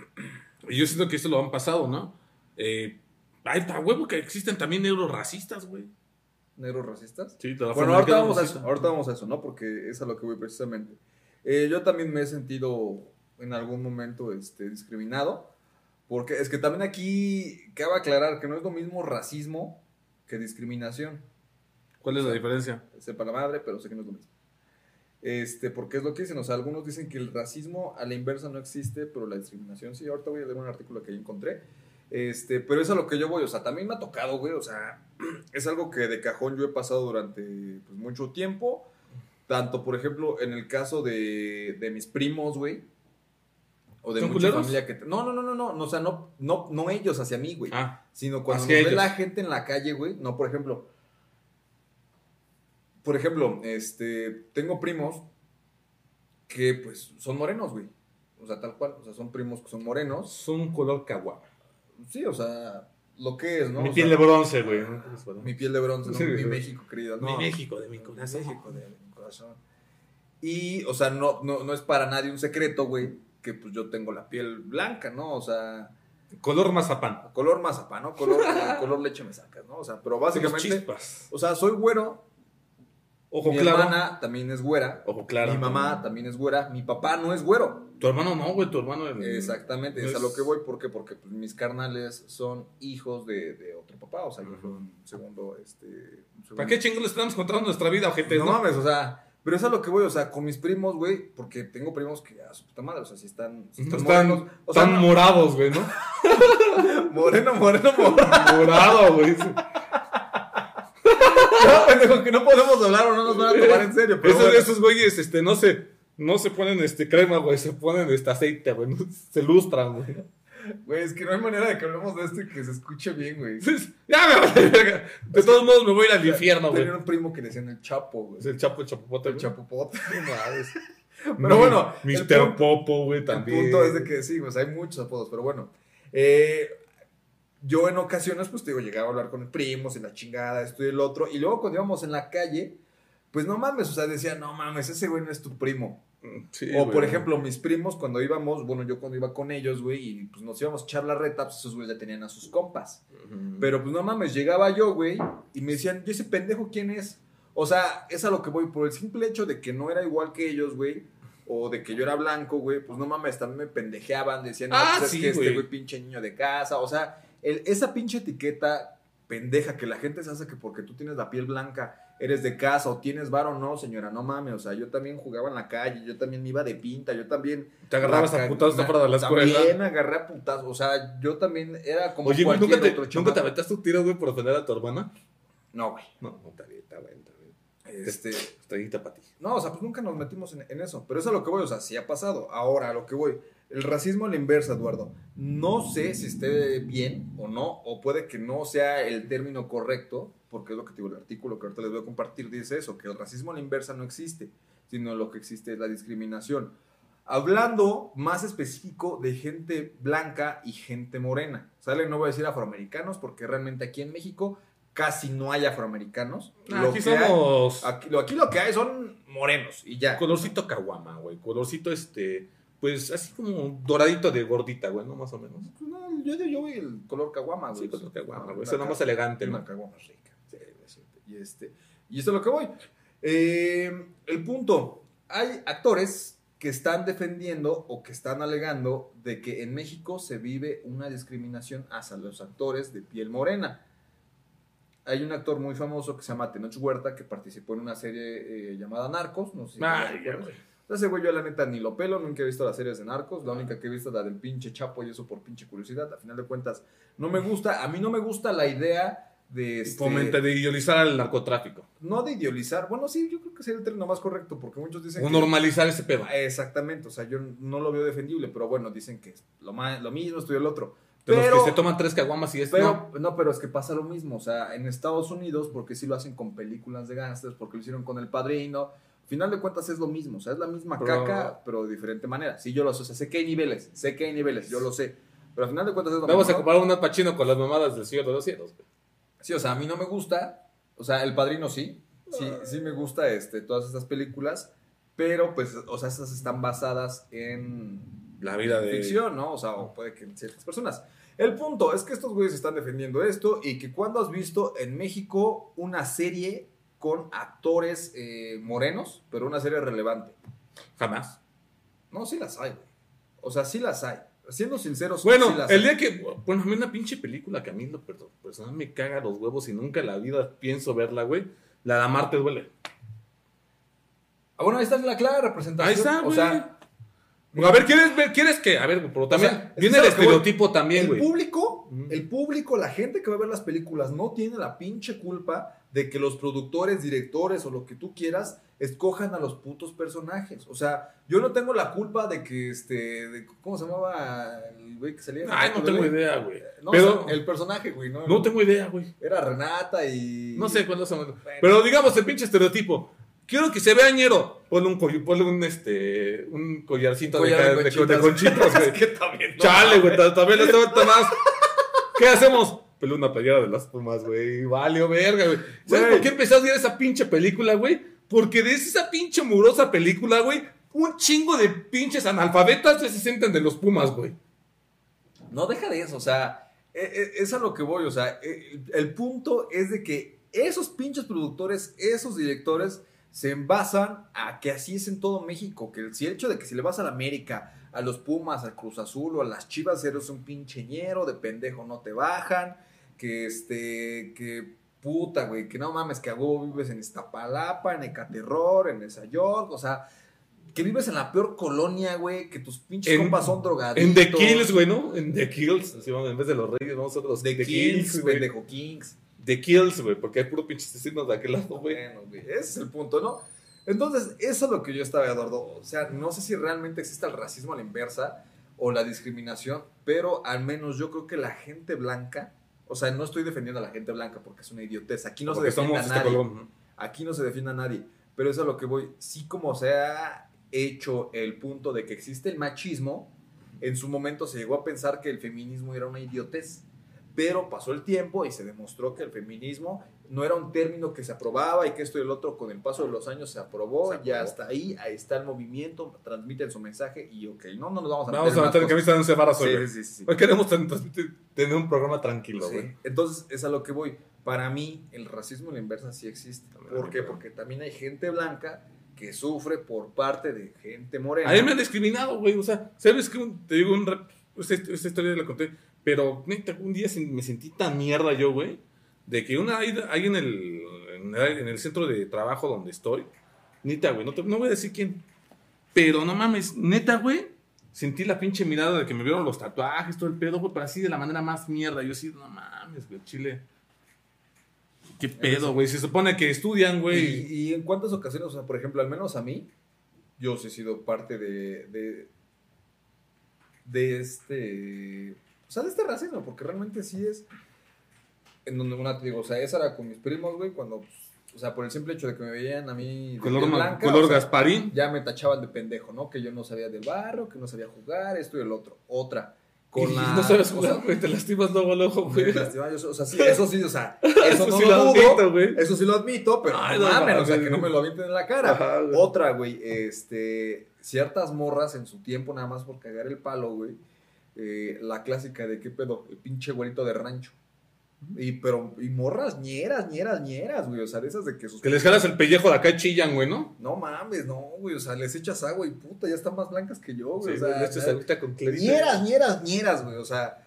yo siento que esto lo han pasado, ¿no? Eh, ay, está huevo que existen también negros racistas, güey. ¿Negros racistas? Sí, te la Bueno, ahorita vamos a eso, ahorita vamos a eso, ¿no? Porque es a lo que voy precisamente. Eh, yo también me he sentido en algún momento este, discriminado, porque es que también aquí cabe aclarar que no es lo mismo racismo que discriminación. ¿Cuál es la diferencia? Sepa la madre, pero sé que no es lo mismo. Este, porque es lo que dicen, o sea, algunos dicen que el racismo a la inversa no existe, pero la discriminación sí. Ahorita voy a leer un artículo que yo encontré. Este, pero es a lo que yo voy, o sea, también me ha tocado, güey, o sea, es algo que de cajón yo he pasado durante pues, mucho tiempo. Tanto, por ejemplo, en el caso de, de mis primos, güey. O de ¿Son mucha culeros? familia que... No, no, no, no, no, no, o sea, no, no, no ellos hacia mí, güey. Ah, Sino cuando nos ve la gente en la calle, güey. No, por ejemplo. Por ejemplo, este. Tengo primos que, pues, son morenos, güey. O sea, tal cual. O sea, son primos que son morenos. son un color caguama. Sí, o sea, lo que es, ¿no? Mi O piel sea, de bronce, güey. Mi piel de bronce, ¿no? Sí, mi sí. México, querido. No, Mi México de mi Mi corazón. México de mi corazón. Y, o sea, no, no, no es para nadie un secreto, güey, que pues yo tengo la piel blanca, ¿no? O sea, Color mazapán. color mazapán, ¿no? Color, color leche me sacas, ¿no? O sea, pero básicamente, chispas. o sea, soy güero, Ojo mi claro. hermana también es güera, Ojo claro. mi mamá también es güera, mi papá no es güero. Tu hermano no, güey, tu hermano. Exactamente, es a es- lo que voy, ¿por qué? Porque pues, mis carnales son hijos de, de otro papá, o sea, yo fui Ujú. un segundo, este... un segundo- ¿Para qué chingos le estamos contando nuestra vida, ojete? no, No, mames, o sea, pero es a lo que voy, o sea, con mis primos, güey, porque tengo primos que a su puta madre, o sea, si están, si están, Están, morenos, o sea, están no- morados, güey, ¿no? moreno, moreno, moreno. Morado, güey. Pendejo, que no podemos hablar o no nos van a tomar en serio, pero esos, bueno. esos güeyes, este, no se, no se ponen este crema, güey, se ponen este aceite, güey, no- se lustran, güey. Güey, es que no hay manera de que hablemos de esto y que se escuche bien, güey. Ya me vale, verga. De todos modos me voy a ir al infierno, güey. Tenía un primo que le decían el Chapo, güey. Es el chapo, el chapopote, El. Chapopote. No mames. Pero bueno, el Mr. Popo, güey, El también. punto es de que sí, pues hay muchos apodos, pero bueno. Eh, yo en ocasiones, pues te digo, llegaba a hablar con primos y la chingada, esto y el otro. Y luego cuando íbamos en la calle, pues no mames, o sea, decía, no mames, ese güey no es tu primo. Sí, o güey. por ejemplo, mis primos cuando íbamos, bueno, yo cuando iba con ellos, güey, y pues nos íbamos a echar la reta, pues esos güeyes ya tenían a sus compas. Pero pues no mames, llegaba yo, güey, y me decían, ¿y ese pendejo quién es? O sea, es a lo que voy, por el simple hecho de que no era igual que ellos, güey, o de que yo era blanco, güey, pues no mames, también me pendejeaban, decían, no, Ah, pues es sí, que este güey pinche niño de casa, o sea, el- esa pinche etiqueta pendeja que la gente se hace que porque tú tienes la piel blanca eres de casa o tienes varo, no, señora, no mames, o sea, yo también jugaba en la calle, yo también me iba de pinta, yo también... Te agarrabas a putazos afuera de la escuela. También me agarré a putazos, o sea, yo también era como Oye, cualquier ¿nunca te, otro ¿nunca te aventaste un tiro, güey, por ofender a tu hermana? No, güey. No, no, está bien, está bien, está bien. Este, Estrellita para ti. no, o sea, pues nunca nos metimos en, en eso. Pero eso es a lo que voy, o sea, sí ha pasado. Ahora, a lo que voy. El racismo a la inversa, Eduardo. No sé si esté bien o no, o puede que no sea el término correcto, porque es lo que te digo, el artículo que ahorita les voy a compartir dice eso, que el racismo a la inversa no existe, sino lo que existe es la discriminación. Hablando más específico de gente blanca y gente morena. ¿Sale? No voy a decir afroamericanos, porque realmente aquí en México casi no hay afroamericanos. Lo aquí que hay- somos aquí lo que hay son morenos y ya. colorcito caguama, güey. Colorcito, este, pues así como doradito de gordita, güey, ¿no? Más o menos. Pues no, yo, yo voy el color caguama, güey. Sí, color caguama, güey. Ca- más elegante, Una caguama rica. Sí. Y, este, y esto es lo que voy. Eh, el punto. Hay actores que están defendiendo o que están alegando de que en México se vive una discriminación hacia los actores de piel morena. Hay un actor muy famoso que se llama Tenoch Huerta que participó en una serie eh, llamada Narcos. No sé si Ay, recuerdas. güey. Ese güey yo la neta ni lo pelo, nunca he visto las series de narcos, la única que he visto es la del pinche Chapo y eso por pinche curiosidad, a final de cuentas no me gusta, a mí no me gusta la idea de este, Fomenta de idealizar al narcotráfico. no de idealizar, bueno sí, yo creo que sería el término más correcto, porque muchos dicen O que- normalizar ese pedo. exactamente, o sea, yo no lo veo defendible, pero bueno, dicen que es lo, ma- lo mismo, y el otro. Pero, los que se toman tres caguamas y esto. pero, no. pero es que pasa lo mismo, o sea, en Estados Unidos, porque sí lo hacen con películas de gangsters, porque lo hicieron con El Padrino, final de cuentas es lo mismo, o sea, es la misma Pero- caca, pero de diferente manera. Sí, yo lo sé, o sea, sé que hay niveles, sé que hay niveles, yo lo sé, pero al final de cuentas es lo Vamos a mismo. ¿no? comparar un Pacino con las mamadas del Señor de los Cielos. Sí, o sea, a mí no me gusta, o sea, El Padrino sí, sí, Ah. sí me gusta este, todas estas películas, pero pues, o sea, estas están basadas en La vida de. ficción, ¿no? O sea, o puede que en ciertas personas. El punto es que estos güeyes están defendiendo esto y que cuando has visto en México una serie con actores eh, morenos, pero una serie relevante. Jamás. No, sí las hay, güey. O sea, sí las hay. Siendo sinceros, Bueno, sí las el hay. día que. Bueno, a mí una pinche película que a mí perdón, personal me caga los huevos y nunca en la vida pienso verla, güey. La de Amarte duele. Ah, bueno, ahí está la clara representación. Ahí está, O güey. sea, a ver, ¿quieres ver? ¿Quieres que? A ver, pero también sea, es viene el estereotipo también, el güey. público, Ujú. el público, la gente que va a ver las películas no tiene la pinche culpa de que los productores, directores o lo que tú quieras escojan a los putos personajes. O sea, yo no tengo la culpa de que este, de- ¿cómo se llamaba el güey que salía? Ay, no tengo idea, güey. No, Pero o sea, el personaje, güey, no, no tengo idea, güey. era Renata y No sé cuándo son. Pero digamos el pinche estereotipo. Quiero que se vea ñero. Ponle un, coll- ponle un, este, un collarcito Collar de, de conchitas. güey. Es que también, no Chale, güey, también le está más. ¿Qué hacemos? Una playera de las pumas, güey. Vale, verga, güey. ¿Sabes por qué empecé a ver esa pinche película, güey? Porque de esa pinche murosa película, güey, un chingo de pinches analfabetas se sienten de los Pumas, güey. No deja de eso, o sea, e- e- es a lo que voy, o sea, e- el, punto es de que esos pinches productores, esos directores, se envasan a que así es en todo México, que el, si el hecho de que si le vas a la América, a los Pumas, al Cruz Azul o a las Chivas, eres un pinche ñero, de pendejo no te bajan, que este, que puta, güey, que no mames, que a huevo vives en Iztapalapa, en Ecaterror, en York, o sea, que vives en la peor colonia, güey, que tus pinches En- compas son drogaditos. En The Kills, güey, ¿no? En The Kills. así vamos, en vez de los Reyes, vamos a los The, Kills, güey. pendejo Kings. The Kills, güey, porque hay puro pinches asesinos de aquel lado, güey. Bueno, güey, ese es el punto, ¿no? Entonces, eso es lo que yo estaba, Eduardo. O sea, no sé si realmente existe el racismo a la inversa o la discriminación, pero al menos yo creo que la gente blanca, o sea, no estoy defendiendo a la gente blanca porque es una idiotez. Aquí no porque se defiende a este nadie. Aquí no se defiende a nadie. Pero eso es a lo que voy. Sí, como se ha hecho el punto de que existe el machismo, en su momento se llegó a pensar que el feminismo era una idiotez. Pero pasó el tiempo y se demostró que el feminismo no era un término que se aprobaba y que esto y el otro con el paso de los años se aprobó. Se Ya hasta ahí, ahí está el movimiento, transmiten su mensaje y ok, no, no nos vamos a Vamos meter a en meter en camisa de once varas hoy, güey. Sí, sí, sí. Hoy queremos tener un programa tranquilo, Sí. güey. Entonces, es a lo que voy. Para mí, el racismo a la inversa sí existe. ¿Por qué? Porque también hay gente blanca que sufre por parte de gente morena. A mí me han discriminado, güey. O sea, ¿sabes qué? Te digo, un rap- esta, esta historia la conté. Pero, neta, un día me sentí tan mierda yo, güey. De que una hay, hay en, el, en, el, en el centro de trabajo donde estoy. Neta, güey. No, te- no voy a decir quién. Pero no mames, neta, güey. Sentí la pinche mirada de que me vieron los tatuajes, todo el pedo, güey. Pero así de la manera más mierda. Yo así, no mames, güey, Chile. ¿Qué pedo, güey? Se supone que estudian, güey. Y, y en cuántas ocasiones, o sea, por ejemplo, al menos a mí, yo sí he sido parte de, de, de este, o sea, de este racismo, porque realmente sí es, en donde una, te digo, o sea, esa era con mis primos, güey, cuando, pues, o sea, por el simple hecho de que me veían a mí de Color, blanca, color o sea, Gasparín. ya me tachaban de pendejo, ¿no? Que yo no sabía del barro, que no sabía jugar, esto y el otro. Otra. Con Y la, no sabes o jugar, sea, güey. Te lastimas luego, luego, me güey. o sea, sí, eso sí, o sea, eso, Eso no sí lo dudo, admito, güey. eso sí lo admito, pero Ay, no no mames, o sea, que no me lo avienten en la cara. Ajá, güey. Otra, güey, este, ciertas morras en su tiempo, nada más por cagar el palo, güey, eh, la clásica de qué pedo, el pinche güerito de rancho. Y, pero, y morras ñeras, ñeras, ñeras, güey, o sea, de esas de que sus... Que les jalas el pellejo de acá y chillan, güey, ¿no? No mames, no, güey, o sea, les echas agua y puta, ya están más blancas que yo, güey, Sí, o sea, con clarita. Ñeras, ñeras, ñeras, güey. O sea.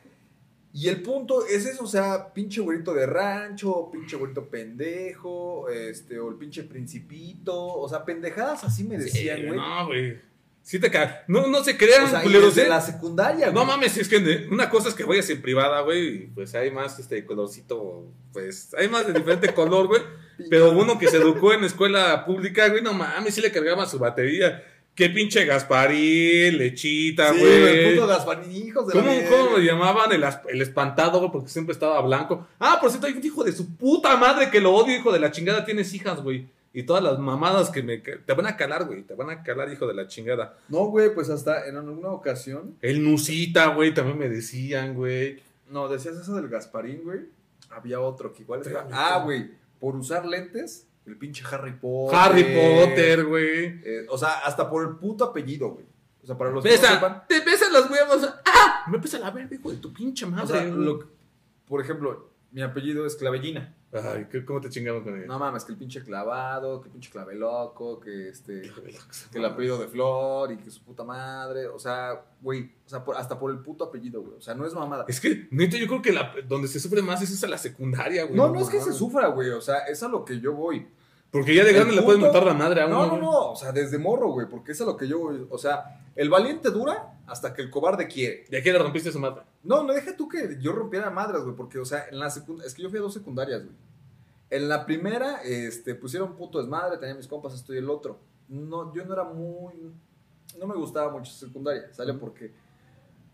Y el punto es eso, o sea, pinche güerito de rancho, pinche güerito pendejo, este, o el pinche principito. O sea, pendejadas así me decían, Sí, güey. No, güey. Sí te ca... No, no se crean, o sea, culeros, desde ¿eh? la secundaria, No güey. mames, es que una cosa es que vayas en privada, güey, y pues hay más este colorcito, pues hay más de diferente color, güey. Pero uno que se educó en escuela pública, güey, no mames, sí le cargaba su batería. Qué pinche Gasparín, lechita, Sí, güey. el puto Gasparín, hijos de la ¿Cómo, cómo llamaban? El, el espantado, güey, porque siempre estaba blanco. Ah, por cierto, hay un hijo de su puta madre que lo odio, hijo de la chingada. Tienes hijas, güey. Y todas las mamadas que me... Te van a calar, güey. Te van a calar, hijo de la chingada. No, güey, pues hasta en alguna ocasión. El Nusita, güey, también me decían, güey. No, decías eso del Gasparín, güey. Había otro que igual. Pero, Ah, güey, por usar lentes, el pinche Harry Potter. Harry Potter, güey. Eh, o sea, hasta por el puto apellido, güey. O sea, para los que no Pesa, sepan. te pesan los huevos. ¡Ah! Me pesa la verga, hijo de tu pinche O madre. sea, güey. lo por ejemplo, mi apellido es Clavellina. Ay, ¿qué- ¿cómo te chingamos con él? No mames, que el pinche clavado, que el pinche claveloco, que este. Que el apellido de Flor y que su puta madre. O sea, güey. O sea, por- hasta por el puto apellido, güey. O sea, no es mamada. Es que, neta, yo creo que la, donde se sufre más es esa la secundaria, güey. No, no es que se sufra, güey. O sea, es a lo que yo voy. Porque ya de grande le puedes punto- mentar la madre a uno. No, no, no. O sea, desde morro, güey. Porque es a lo que yo voy. O sea, el valiente dura hasta que el cobarde quiere. ¿Y a quién le rompiste su madre? No, no deja tú que yo rompiera madres, güey, porque, o sea, en la secundaria, es que yo fui a dos secundarias, güey. En la primera, este, pusieron puto desmadre, tenía mis compas, esto y el otro. No, yo no era muy, no me gustaba mucho secundaria, ¿sale? Porque,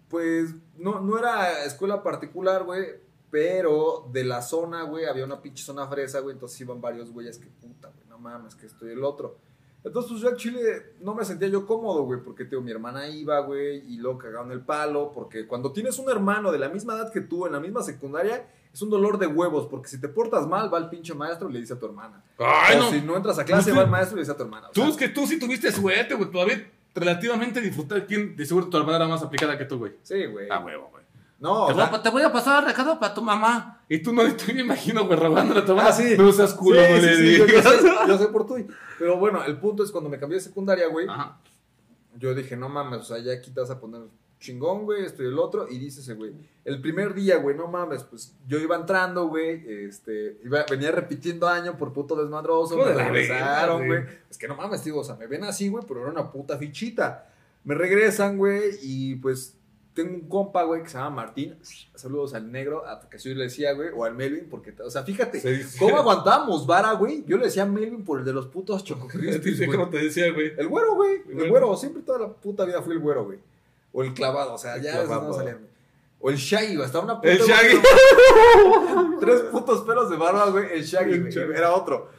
pues, no, no era escuela particular, güey, pero de la zona, güey, había una pinche zona fresa, güey, entonces iban varios güeyes que puta, güey, no mames, que esto y el otro. Entonces, pues yo en Chile no me sentía yo cómodo, güey, porque mi hermana iba, güey, y luego cagaron el palo, porque cuando tienes un hermano de la misma edad que tú, en la misma secundaria, es un dolor de huevos, porque si te portas mal, va el pinche maestro y le dice a tu hermana. Ay, o no. si no entras a clase, Tú- va el maestro y le dice a tu hermana. O Tú sea, es que tú sí tuviste suerte, güey. Todavía relativamente disfrutar. ¿Quién? De seguro tu hermana era más aplicada que tú, güey. Sí, güey. Ah, huevo, güey. No, te, o voy a, te voy a pasar recado para tu mamá. Y tú no, tú me imagino, güey, robándole a tu mamá. Ah, sí. No seas culo, Sí, sí, le sí, yo, sé, yo sé por tú. Pero bueno, el punto es cuando me cambié de secundaria, güey. Ajá. Yo dije, no mames, o sea, ya aquí te vas a poner chingón, güey, esto y el otro. Y dice ese güey, el primer día, güey, no mames, pues yo iba entrando, güey, este, iba, venía repitiendo año por puto desmadroso, me regresaron, güey. Es que no mames, digo, o sea, me ven así, güey, pero era una puta fichita. Me regresan, güey, y pues tengo un compa, güey, que se llama Martín. Saludos al negro, a que yo le decía, güey, o al Melvin, porque, o sea, fíjate, Sí, sí. ¿cómo aguantábamos vara, güey? Yo le decía a Melvin por el de los putos Choco Crispies, Sí, güey. como te decía, güey. El güero, güey. El güero. güero. Siempre toda la puta vida fui el güero, güey. O el clavado, o sea, El ya clavado. no salían. O el Shaggy. Hasta una puta. El Shaggy. Tres putos pelos de barba, güey. El Shaggy, güey. Era otro.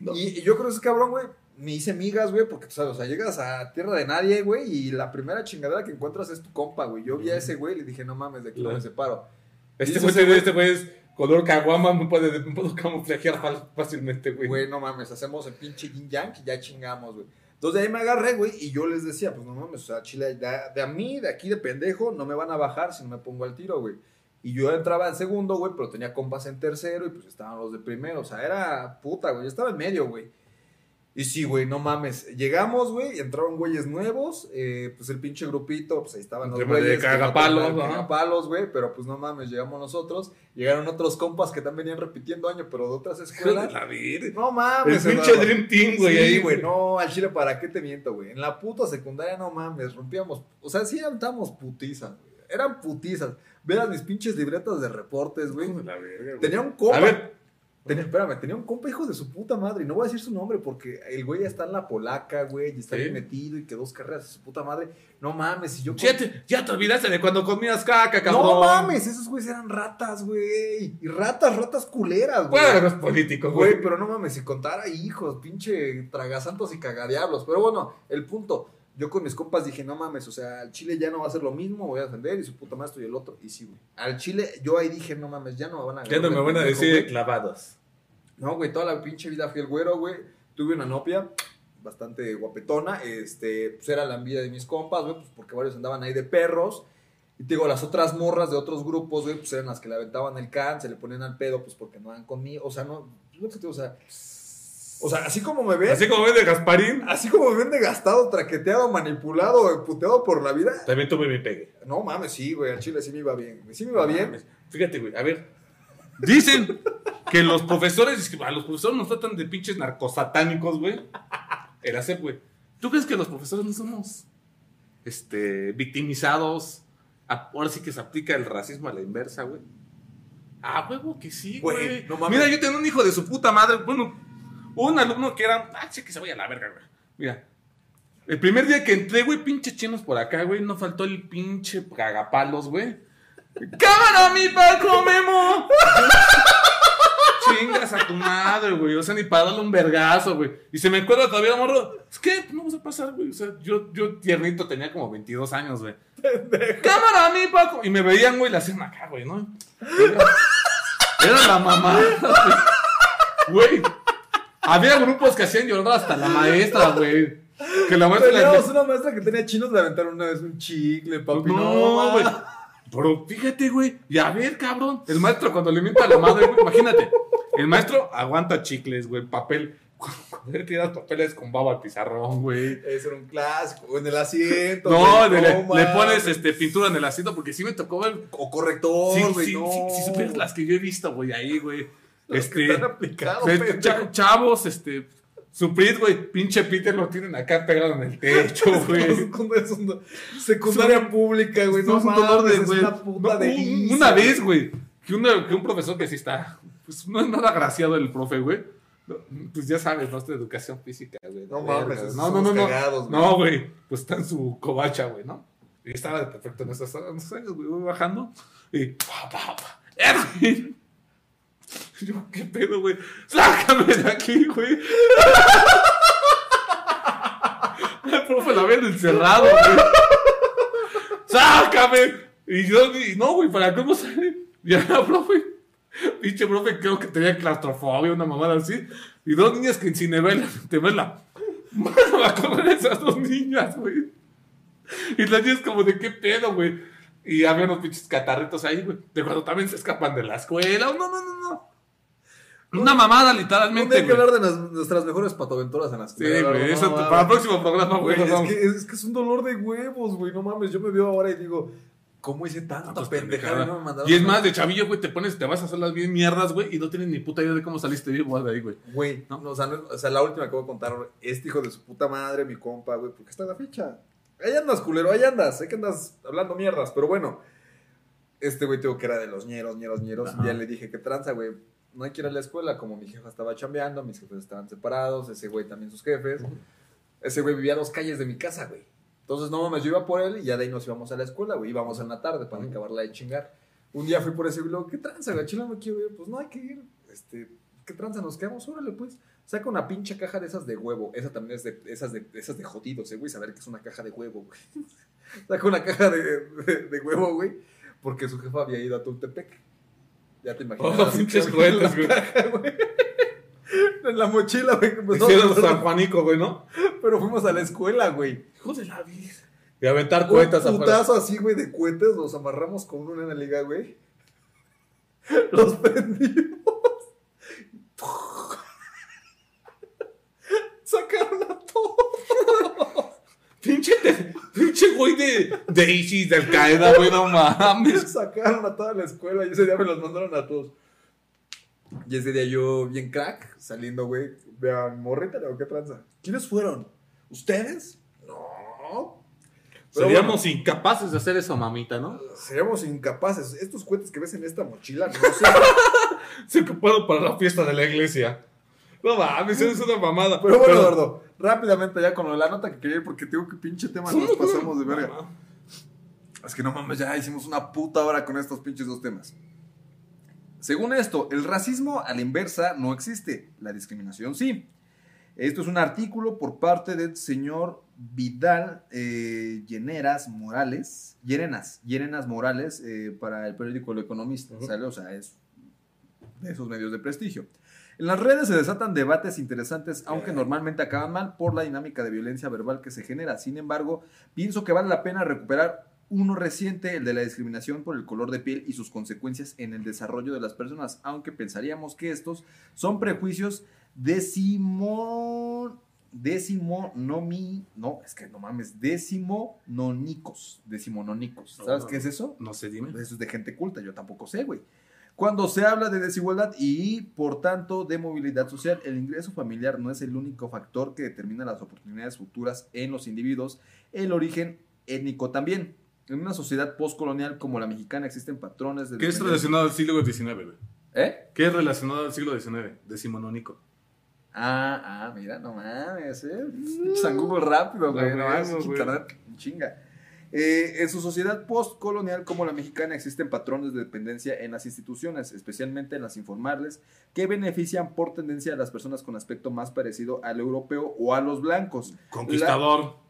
No. Y, y yo creo que ese cabrón, güey, me hice migas, güey, porque, tú sabes, o sea, llegas a tierra de nadie, güey, y la primera chingadera que encuentras es tu compa, güey. Yo vi a ese güey y le dije, no mames, de aquí no me separo. Este güey, este güey es color caguama, me puede, me puedo camuflajear fácilmente, güey. Güey, no mames, hacemos el pinche yin yang y ya chingamos, güey. Entonces de ahí me agarré, güey, y yo les decía, pues no mames, o sea, Chile, de, de a mí, de aquí de pendejo, no me van a bajar si no me pongo al tiro, güey. Y yo entraba en segundo, güey, pero tenía compas en tercero y pues estaban los de primero, o sea, era puta, güey, yo estaba en medio, güey. Y sí, güey, no mames. Llegamos, güey, entraron güeyes nuevos. eh, pues el pinche grupito, pues ahí estaban los medio de güeyes. que no cagapalos. Cagapalos, güey, pero pues no mames, llegamos nosotros. Llegaron otros compas que también venían repitiendo año, pero de otras escuelas. la. No El mames, pinche Eduardo. Dream Team, güey. Sí, ahí, güey, no, al chile, ¿para qué te miento, güey? En la puta secundaria, no mames, rompíamos. O sea, sí estábamos putizas, güey. Eran putizas. Vean mis pinches libretas de reportes, güey. Tenía un compa. A ver, Tenía, espérame, tenía un compa hijo de su puta madre. Y no voy a decir su nombre porque el güey ya está en la polaca, güey. Y está Sí. bien metido y que dos carreras de su puta madre. No mames, si yo. ya te, ya te olvidaste de cuando comías caca, cabrón. no mames, esos güeyes eran ratas, güey. Y ratas, ratas culeras, güey. Bueno, no es político, güey. Güey, pero no mames, si contara hijos, pinche tragasantos y cagadiablos. Pero bueno, el punto. Yo con mis compas dije, no mames, o sea, al Chile ya no va a ser lo mismo, voy a defender y su puta maestro y el otro. Y sí, güey. Al Chile, yo ahí dije, no mames, ya no me van a Ya no me van a decir güey. clavados. No, güey, toda la pinche vida fui el güero, güey. Tuve una novia bastante guapetona. Este, pues era la envidia de mis compas, güey, pues porque varios andaban ahí de perros. Y te digo, las otras morras de otros grupos, güey, pues eran las que le aventaban el can, se le ponían al pedo, pues porque no eran conmigo. O sea, no, no sé, o sea, o sea, así como me ven, Así como ves de Gasparín, así como me ven de gastado, traqueteado, manipulado, puteado por la vida. también tuve mi pegue. No mames, sí, güey, al chile sí me iba bien. Sí me iba bien. Fíjate, güey, a ver. Dicen que los profesores, a los profesores nos tratan de pinches narcosatánicos, güey. El hacer, güey. ¿Tú crees que los profesores no somos este, victimizados? A- Ahora sí que se aplica el racismo a la inversa, güey. Ah, huevo, que sí, Güey, no mames. Mira, yo tenía un hijo de su puta madre. Bueno, un alumno que era. Ah, sí, que se vaya a la verga, güey. Mira. El primer día que entré, güey, pinche chinos por acá, güey, no faltó el pinche cagapalos, güey. ¡Cámara, mi Paco Memo! Chingas a tu madre, güey. O sea, ni para darle un vergazo, güey. Y se me acuerda todavía, morro. Es que no vamos a pasar, güey. O sea, yo, yo tiernito tenía como 22 años, güey. ¡Cámara, mi Paco! Y me veían, güey, la hacían acá, güey, ¿no? Era, era la mamá, güey. Había grupos que hacían llorar hasta la maestra, güey. Que la maestra le Teníamos una maestra que tenía chinos, le aventaron una vez un chicle, papi. No, güey. Pero fíjate, güey. Y a ver, cabrón. El maestro cuando le mienta a la madre, güey. Imagínate. El maestro aguanta chicles, güey. Papel. Cuando le tiras papeles con baba al pizarrón, güey. Ese era un clásico. O en el asiento. No, güey, le, no le pones este, pintura en el asiento porque sí me tocó ver. O corrector, Sí, güey. sí, no. sí, sí supieras las que yo he visto, güey, ahí, güey. Que Este. están aplicados, de- cha- chavos, este. Suprit, güey. Pinche Peter lo tienen acá pegado en el techo, güey. Un- Secundaria pública, güey. No Es un dolor de, güey. una puta No, delicia, Una güey. vez, güey, que, una- que un profesor que sí está, pues no es nada agraciado el profe, güey. No, Pues ya sabes, ¿no? Esta educación física, güey. No mames, no, no, no, no. cagados. No, güey, pues está en su covacha, güey, ¿no? Y estaba de perfecto en esos años, güey, bajando. Y, pa, pa, pa, Edwin. Yo, ¿qué pedo, güey? Sácame de aquí, güey. El profe la habían encerrado, güey. ¡Sácame! Y yo, no, güey, ¿para cómo sale? Y la profe, pinche profe creo que tenía claustrofobia, una mamada así. Y dos niñas que en Cinevela, te ves la mano a correr esas dos niñas, güey. Y las niñas como de qué pedo, güey. Y había unos pinches catarritos ahí, güey. De cuando también se escapan de la escuela. No, no, no, no. Una mamada, literalmente. hay que hablar de las- nuestras mejores patoaventuras en las Sí, güey. Eso para el próximo programa, güey. Es, que, es que es un dolor de huevos, güey. No mames, yo me veo ahora y digo, ¿cómo hice tanta Tantas pendejada? pendejadas. y no me mandaron Y es más, de chavillo, güey, te pones, te vas a hacer las bien mierdas, güey, y no tienes ni puta idea de cómo saliste vivo de ahí, güey. Güey, ¿No? no, o, sea, no- o sea, la última que voy a contar, este hijo de su puta madre, mi compa, güey, porque está la fecha. Ahí andas, culero, ahí andas, sé que andas hablando mierdas, pero bueno. Este güey tengo que era de los ñeros, ñeros, ñeros. Y ya le dije, ¿qué tranza, güey? No hay que ir a la escuela, como mi jefa estaba chambeando, mis jefes estaban separados, ese güey también sus jefes. Ese güey vivía a dos calles de mi casa, güey. Entonces, no mames, yo iba por él y ya de ahí nos íbamos a la escuela, güey. Íbamos en la tarde para acabarla de chingar. Un día fui por ese güey, ¿qué tranza, güey? Chile, no quiero ir. Pues no, hay que ir. Este, ¿qué tranza? Nos quedamos, órale, pues. Saca una pinche caja de esas de huevo. Esa también es de esas de, esas de jodidos, eh, güey. Saber que es una caja de huevo, güey. Saca una caja de, de, de huevo, güey. Porque su jefa había ido a Tultepec. Ya te imaginas. Oh, pinches cohetes, güey. En la mochila, güey. a Hicieron. San Juanico, güey, ¿no? Pero fuimos a la escuela, güey. Hijo de la vida. Y aventar Un cuetas afuera. putazo así, güey, de cohetes. Los amarramos con una en la liga, güey. Los prendimos. Sacaron a todos. Pinche, te- pinche güey de, de ISIS, de Al Qaeda, güey, no mames. Sacaron a toda la escuela y ese día me los mandaron a todos. Y ese día yo, bien crack, saliendo, güey. Vean, morrita, ¿o qué tranza? ¿Quiénes fueron? ¿Ustedes? No. Pero Seríamos incapaces de hacer eso, mamita, ¿no? seríamos incapaces. Estos cohetes que ves en esta mochila, no sé. Se ocupado para la fiesta de la iglesia. No mames, eso es una mamada. Pero bueno, Eduardo, rápidamente ya con la nota que quería ir porque tengo que pinche tema nos pasamos de verga. Es que no mames, ya hicimos una puta hora con estos pinches dos temas. Según esto, el racismo a la inversa no existe, la discriminación sí. Esto es un artículo por parte del señor Vidal eh, Lleneras Morales, Llerenas, Llerenas Morales, eh, para el periódico El Economista. ¿sale? O sea, es de esos medios de prestigio. En las redes se desatan debates interesantes, aunque normalmente acaban mal por la dinámica de violencia verbal que se genera. Sin embargo, pienso que vale la pena recuperar uno reciente, el de la discriminación por el color de piel y sus consecuencias en el desarrollo de las personas, aunque pensaríamos que estos son prejuicios decimo decimonomi no, es que no mames, decimonónicos, decimonónicos. ¿Sabes No, qué es eso? No sé, dime. Eso es de gente culta, yo tampoco sé, güey. Cuando se habla de desigualdad y, por tanto, de movilidad social, el ingreso familiar no es el único factor que determina las oportunidades futuras en los individuos, el origen étnico también. En una sociedad postcolonial como la mexicana existen patrones de... ¿Qué es relacionado al siglo XIX, güey? ¿Eh? ¿Qué es relacionado al siglo XIX? Decimonónico. Ah, ah, mira, no mames, ¿eh? Rápido, güey. No mames, internet, chinga. Eh, en su sociedad postcolonial como la mexicana existen patrones de dependencia en las instituciones, especialmente en las informales, que benefician por tendencia a las personas con aspecto más parecido al europeo o a los blancos. Conquistador.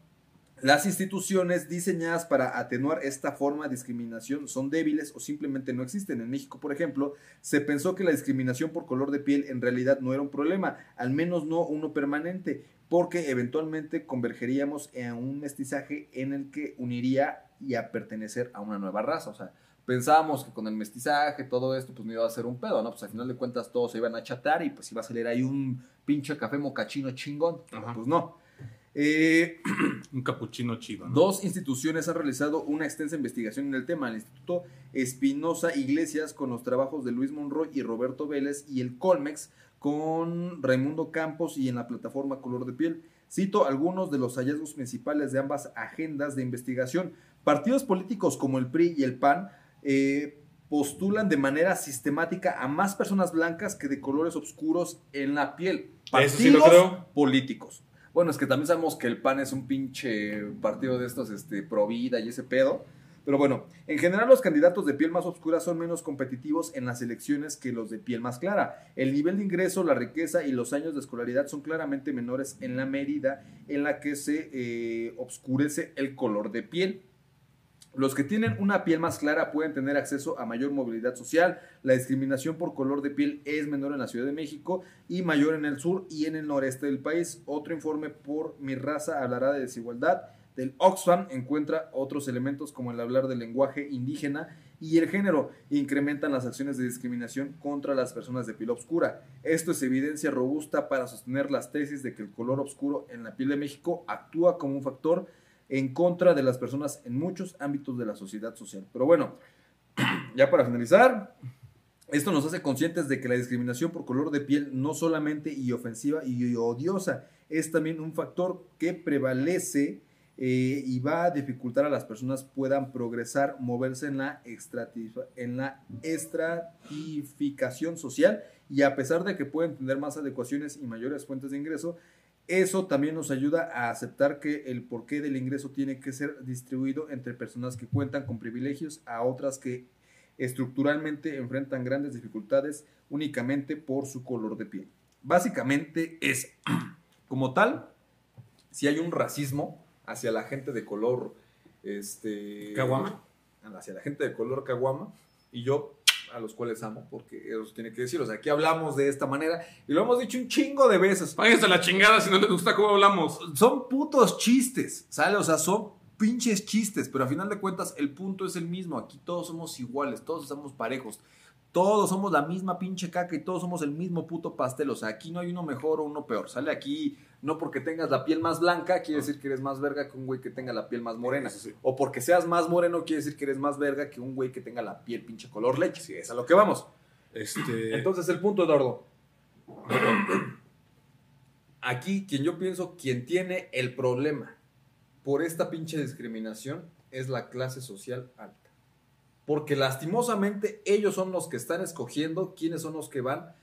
Las instituciones diseñadas para atenuar esta forma de discriminación son débiles o simplemente no existen. En México, por ejemplo, se pensó que la discriminación por color de piel en realidad no era un problema, al menos no uno permanente, porque eventualmente convergeríamos en un mestizaje en el que uniría y a pertenecer a una nueva raza. O sea, pensábamos que con el mestizaje, todo esto, pues no iba a ser un pedo, ¿no? Pues al final de cuentas todos se iban a chatar y pues iba a salir ahí un pinche café mocachino chingón. Ajá. Pues no. Eh, Un capuchino chido, ¿no? Dos instituciones han realizado una extensa investigación en el tema, el Instituto Espinosa Iglesias con los trabajos de Luis Monroy y Roberto Vélez y el Colmex con Raimundo Campos y en la plataforma Color de Piel. Cito algunos de los hallazgos principales de ambas agendas de investigación. Partidos políticos como el PRI y el PAN eh, postulan de manera sistemática a más personas blancas que de colores oscuros en la piel. Eso sí lo Partidos creo. políticos. Bueno, es que también sabemos que el PAN es un pinche partido de estos, este, pro vida y ese pedo. Pero bueno, en general los candidatos de piel más oscura son menos competitivos en las elecciones que los de piel más clara. El nivel de ingreso, la riqueza y los años de escolaridad son claramente menores en la medida en la que se eh, obscurece el color de piel. Los que tienen una piel más clara pueden tener acceso a mayor movilidad social. La discriminación por color de piel es menor en la Ciudad de México y mayor en el sur y en el noreste del país. Otro informe por mi raza hablará de desigualdad. Del Oxfam encuentra otros elementos como el hablar del lenguaje indígena y el género incrementan las acciones de discriminación contra las personas de piel oscura. Esto es evidencia robusta para sostener las tesis de que el color oscuro en la piel de México actúa como un factor en contra de las personas en muchos ámbitos de la sociedad social. Pero bueno, ya para finalizar, esto nos hace conscientes de que la discriminación por color de piel no solamente y ofensiva y odiosa, es también un factor que prevalece eh, y va a dificultar a las personas puedan progresar, moverse en la, en la estratificación social y a pesar de que pueden tener más adecuaciones y mayores fuentes de ingreso, eso también nos ayuda a aceptar que el porqué del ingreso tiene que ser distribuido entre personas que cuentan con privilegios a otras que estructuralmente enfrentan grandes dificultades únicamente por su color de piel. Básicamente es, como tal, si hay un racismo hacia la gente de color, este... ¿Caguama? Hacia la gente de color caguama, y yo a los cuales amo, porque eso tiene que decir. O sea, aquí hablamos de esta manera y lo hemos dicho un chingo de veces. Váyanse a la chingada si no les gusta cómo hablamos. Son putos chistes, ¿sale? O sea, son pinches chistes, pero a final de cuentas el punto es el mismo. Aquí todos somos iguales, todos somos parejos. Todos somos la misma pinche caca y todos somos el mismo puto pastel. O sea, aquí no hay uno mejor o uno peor. Sale aquí, no porque tengas la piel más blanca, quiere decir que eres más verga que un güey que tenga la piel más morena. O porque seas más moreno, quiere decir que eres más verga que un güey que tenga la piel pinche color leche. Sí, es a lo que vamos. Este... Entonces, el punto, Eduardo. Aquí, quien yo pienso, quien tiene el problema por esta pinche discriminación es la clase social alta. Porque lastimosamente ellos son los que están escogiendo quiénes son los que van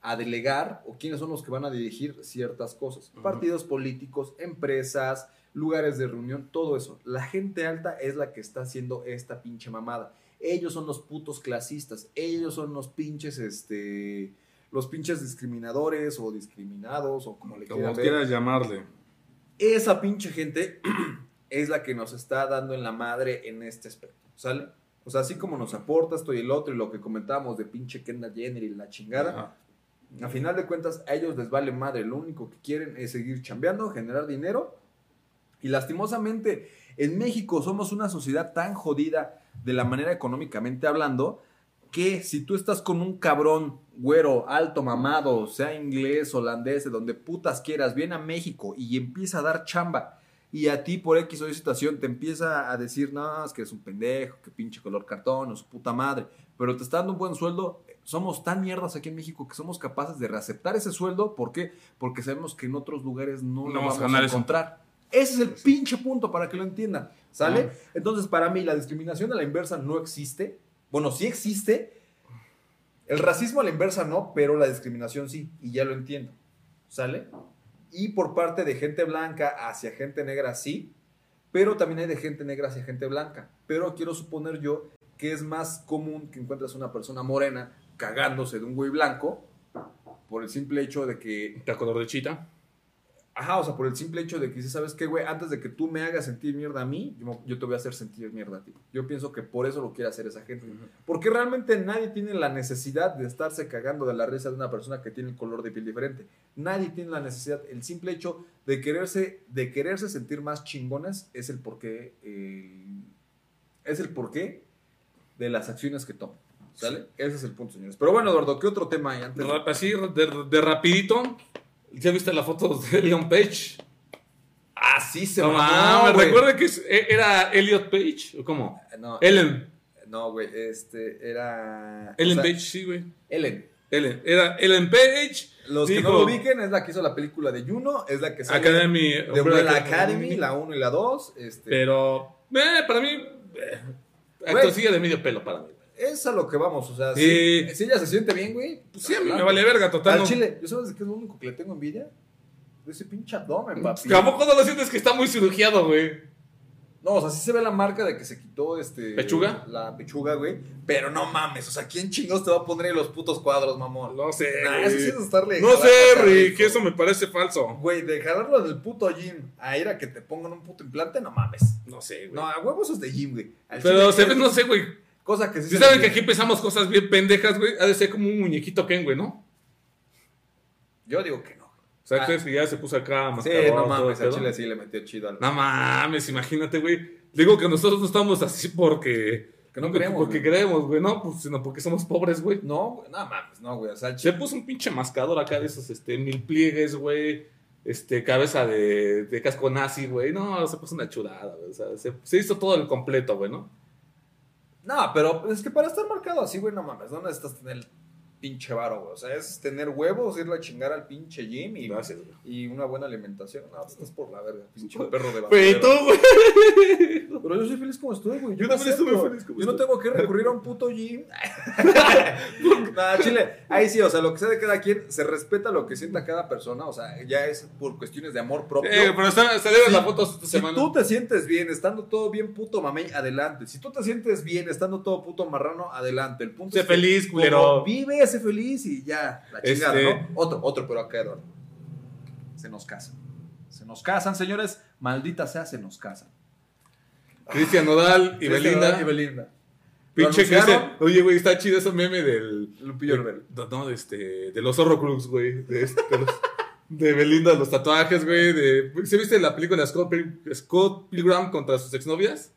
a delegar o quiénes son los que van a dirigir ciertas cosas. Partidos políticos, empresas, lugares de reunión, todo eso. La gente alta es la que está haciendo esta pinche mamada. Ellos son los putos clasistas, ellos son los pinches, este, los pinches discriminadores o discriminados o como le como quieras llamarle. Esa pinche gente es la que nos está dando en la madre en este aspecto, ¿sale? O sea, así como nos aporta esto y el otro y lo que comentábamos de pinche Kendall Jenner y la chingada, a final de cuentas a ellos les vale madre. Lo único que quieren es seguir chambeando, generar dinero. Y lastimosamente en México somos una sociedad tan jodida de la manera económicamente hablando que si tú estás con un cabrón güero, alto, mamado, sea inglés, holandés, de donde putas quieras, viene a México y empieza a dar chamba y a ti por X o Y situación te empieza a decir, no, es que eres un pendejo, que pinche color cartón, o su puta madre, pero te está dando un buen sueldo, somos tan mierdas aquí en México que somos capaces de reaceptar ese sueldo, ¿por qué? Porque sabemos que en otros lugares no, lo vamos a, encontrar. Ese es el pinche punto para que lo entiendan, ¿sale? Entonces, para mí, la discriminación a la inversa no existe. Bueno, sí existe. El racismo a la inversa no, pero la discriminación sí, y ya lo entiendo, ¿sale? Y por parte de gente blanca hacia gente negra sí, pero también hay de gente negra hacia gente blanca. Pero quiero suponer yo que es más común que encuentres una persona morena cagándose de un güey blanco por el simple hecho de que... ¿De color de chita? Ajá, o sea, por el simple hecho de que si ¿sabes qué, güey? Antes de que tú me hagas sentir mierda a mí, yo, te voy a hacer sentir mierda a ti. Yo pienso que por eso lo quiere hacer esa gente. Porque realmente nadie tiene la necesidad de estarse cagando de la risa de una persona que tiene el color de piel diferente. Nadie tiene la necesidad. El simple hecho de quererse, de quererse sentir más chingones es el porqué, es el porqué de las acciones que toman. ¿Sale? Ese es el punto, señores. Pero bueno, Eduardo, ¿qué otro tema hay antes? Así, de rapidito ¿Ya viste la foto de Leon Page? Ah, sí, se no, me recuerda que e, era Elliot Page, ¿o cómo? Eh, no. Ellen. No, güey, este, era... Ellen Page, sí, güey. Ellen. Ellen, era Ellen Page. Los que no lo ubiquen, es la que hizo la película de Juno, es la que sale Academy, de Umbrella Academy, la 1 y la 2. Este. Pero, eh, para mí, eh, sigue de medio pelo para mí es a lo que vamos, o sea, si, si ella se siente bien, güey, pues sí, a mí me vale verga, total. Al chile, ¿yo sabes de qué es lo único que le tengo envidia? De ese pinche abdomen, papi. ¿A poco no lo sientes que está muy cirugiado, güey? No, o sea, sí se ve la marca de que se quitó este. ¿Pechuga? La pechuga, güey. Pero no mames, o sea, ¿quién chingados te va a poner en los putos cuadros, mamón? No sé, Nah, eso sí es estarle. No sé, Rick, eso me parece falso. Güey, de jalarlo del puto gym a ir a que te pongan un puto implante, no mames. No sé, güey. No, a huevos es de gym, güey. Al Pero se ve, no sé, güey. Cosa que sí. Si se saben que aquí empezamos cosas bien pendejas, güey, ha de ser como un muñequito Ken, güey, ¿no? Yo digo que no. O sea, Ah. ¿crees que ya se puso acá Sí, mascarón, no mames, a? Chile sí le metió chido al. No mames, imagínate, güey. Digo que nosotros no estamos así porque... Que no porque- queremos, Porque güey. queremos, güey, no, pues, sino porque somos pobres, güey. No, güey, no mames, no, güey. O sea, Se puso un pinche mascador acá de esos, este, mil pliegues, güey. Este, cabeza de, de casco nazi, güey. No, se puso una chulada, güey. O sea, se, se hizo todo el completo, güey, ¿no? No, pero es que para estar marcado así, güey, no mames, no necesitas tener el pinche varo, güey. O sea, es tener huevos, irle a chingar al pinche gym y, Gracias, güey. y una buena alimentación. No, pues estás por la verga, pinche perro de Güey, tú, güey. Pero yo soy feliz como estoy, güey. Yo no también estuve acepto. feliz como Yo no estoy. tengo que recurrir a un puto gym. nah, chile. Ahí sí, o sea, lo que sea de cada quien, se respeta lo que sienta cada persona. O sea, ya es por cuestiones de amor propio. Eh, pero está- salieron Sí. las fotos esta Si semana. tú te sientes bien, estando todo bien puto mamey, adelante. Si tú te sientes bien, estando todo puto marrano, adelante. El punto Sé es que feliz, culero. Vive, sé feliz y ya. La chingada, Este- ¿no? Otro, otro, pero acá, Eduardo. Se nos casan. Se nos casan, señores. Maldita sea, se nos casan. Cristian Nodal y Belinda. Y Belinda. Pinche. Cristian. Oye, güey, está chido ese meme del. Lupillo Rivera. No, de este. De los Horrocrux, güey. De, este, de, los- de Belinda, los tatuajes, güey. De, ¿Se viste la película de Scott, Pil- Scott Pilgrim contra sus exnovias?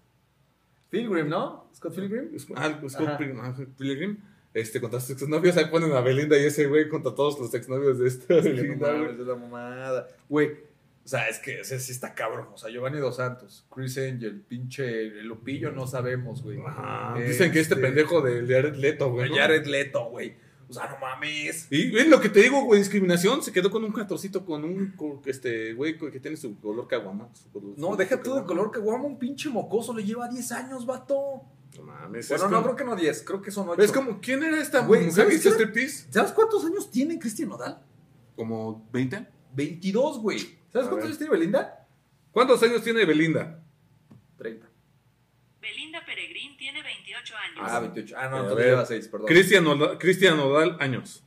Pilgrim, ¿no? Scott Pilgrim. Ah, Scott. Pilgrim, Pilgrim. Este, contra sus exnovios. Ahí ponen a Belinda y ese güey contra todos los exnovios de esta no es la mamada. Güey, o sea, es que ese sí está cabrón. O sea, Giovanni Dos Santos, Chris Angel, pinche Lupillo, no sabemos, güey. Ajá. Dicen que este Este- pendejo de Jared Leto, güey. ¿no? Jared Leto, güey. O sea, no mames. Y ves lo que te digo, güey, discriminación. Se quedó con un catorcito, con un, con este, güey, que tiene su color caguama. No, deja tú de caguama. color que guamo, un pinche mocoso le lleva 10 años, vato. No mames. Bueno, no, como- creo que no 10, creo que son 8. Es como, ¿quién era esta Güey, mujer ¿sabes striptease? ¿Sabes cuántos años tiene Cristian Nodal? Como 20. 22, güey. ¿Sabes A cuántos ver. años tiene Belinda? ¿Cuántos años tiene Belinda? 30. Belinda Peregrín tiene 28 años. Ah, 28. Ah, no, A entonces ver. lleva 6, perdón. Cristian Nodal, Cristian Nodal, años.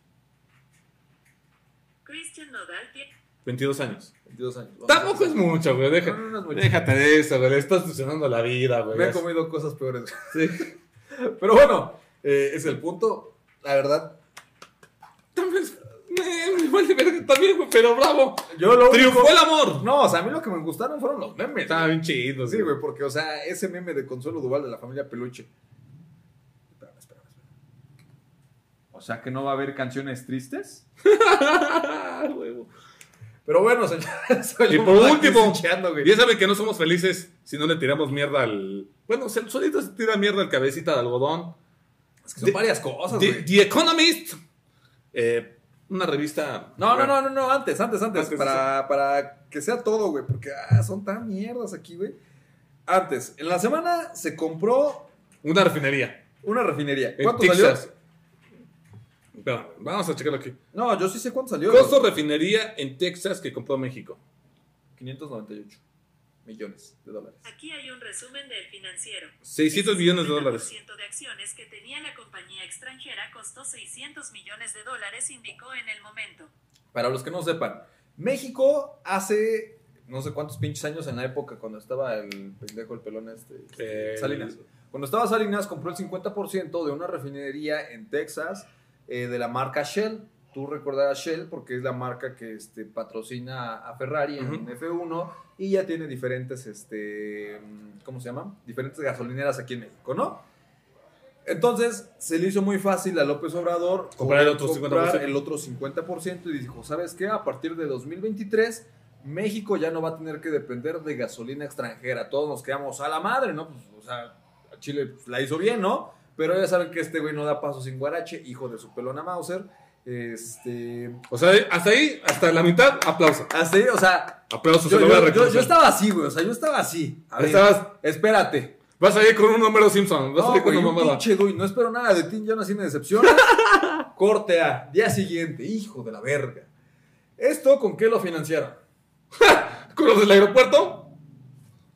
Christian Nodal tiene 22 años. 22 años. Tampoco es mucho, güey. Deja, No, no, no es mucho. Déjate de eso, güey. Le estás funcionando la vida, güey. Me he comido cosas peores. Sí. Pero bueno, eh, es el punto. La verdad, También, me, me vale verga también, güey, pero bravo. yo lo Triunfó único- el amor. No, o sea, a mí lo que me gustaron fueron los memes. Estaba bien chido, Sí, güey, porque, o sea, ese meme de Consuelo Duval de la familia Peluche. Espérame, espérame, espérame. O sea, que no va a haber canciones tristes. Ah, huevo. Pero bueno, señores. Y por último, güey. Ya saben que no somos felices si no le tiramos mierda al. Bueno, se- solito se tira mierda al cabecita de algodón. Es que son varias cosas, The, güey. The Economist. eh, una revista. No, no, no, no, no, antes, antes, antes. Antes, para, para que sea todo, güey. Porque ah, son tan mierdas aquí, güey. Antes, en la semana se compró Una refinería. una refinería. ¿Cuánto salió? Espera, vamos a checarlo aquí. No, yo sí sé cuánto salió. Costo refinería en Texas que compró México. 598 millones de dólares. Aquí hay un resumen del financiero. 600 millones de dólares. El 50% de acciones que tenía la compañía extranjera costó 600 millones de dólares, indicó en el momento. Para los que no sepan, México hace no sé cuántos pinches años en la época cuando estaba el pendejo, el pelón este, Eh, Salinas. Cuando estaba Salinas compró el 50% de una refinería en Texas eh, de la marca Shell. Tú recordarás Shell porque es la marca que este, patrocina a Ferrari en Ujú. F1 y ya tiene diferentes, este, ¿cómo se llama? Diferentes gasolineras aquí en México, ¿no? Entonces se le hizo muy fácil a López Obrador Comprar el otro comprar 50%. el otro 50% y dijo, ¿sabes qué? A partir de 2023 México ya no va a tener que depender de gasolina extranjera. Todos nos quedamos a la madre, ¿no? Pues, o sea, Chile pues, la hizo bien, ¿no? Pero ya saben que este güey no da paso sin guarache, hijo de su pelona Mauser. Este. O sea, hasta ahí, hasta la mitad, aplauso. Hasta ahí, o sea. Aplauso, Yo, se lo voy a yo- yo- estaba así, güey. O sea, yo estaba así. A ver, Estabas- espérate. Vas a ir con un número Simpson. Vas a No, ir con güey, una un mamada. pinche güey, no espero nada de ti, yo nací me decepcionas. Corte A, día siguiente, hijo de la verga. ¿Esto con qué lo financiaron? ¿Con los del aeropuerto?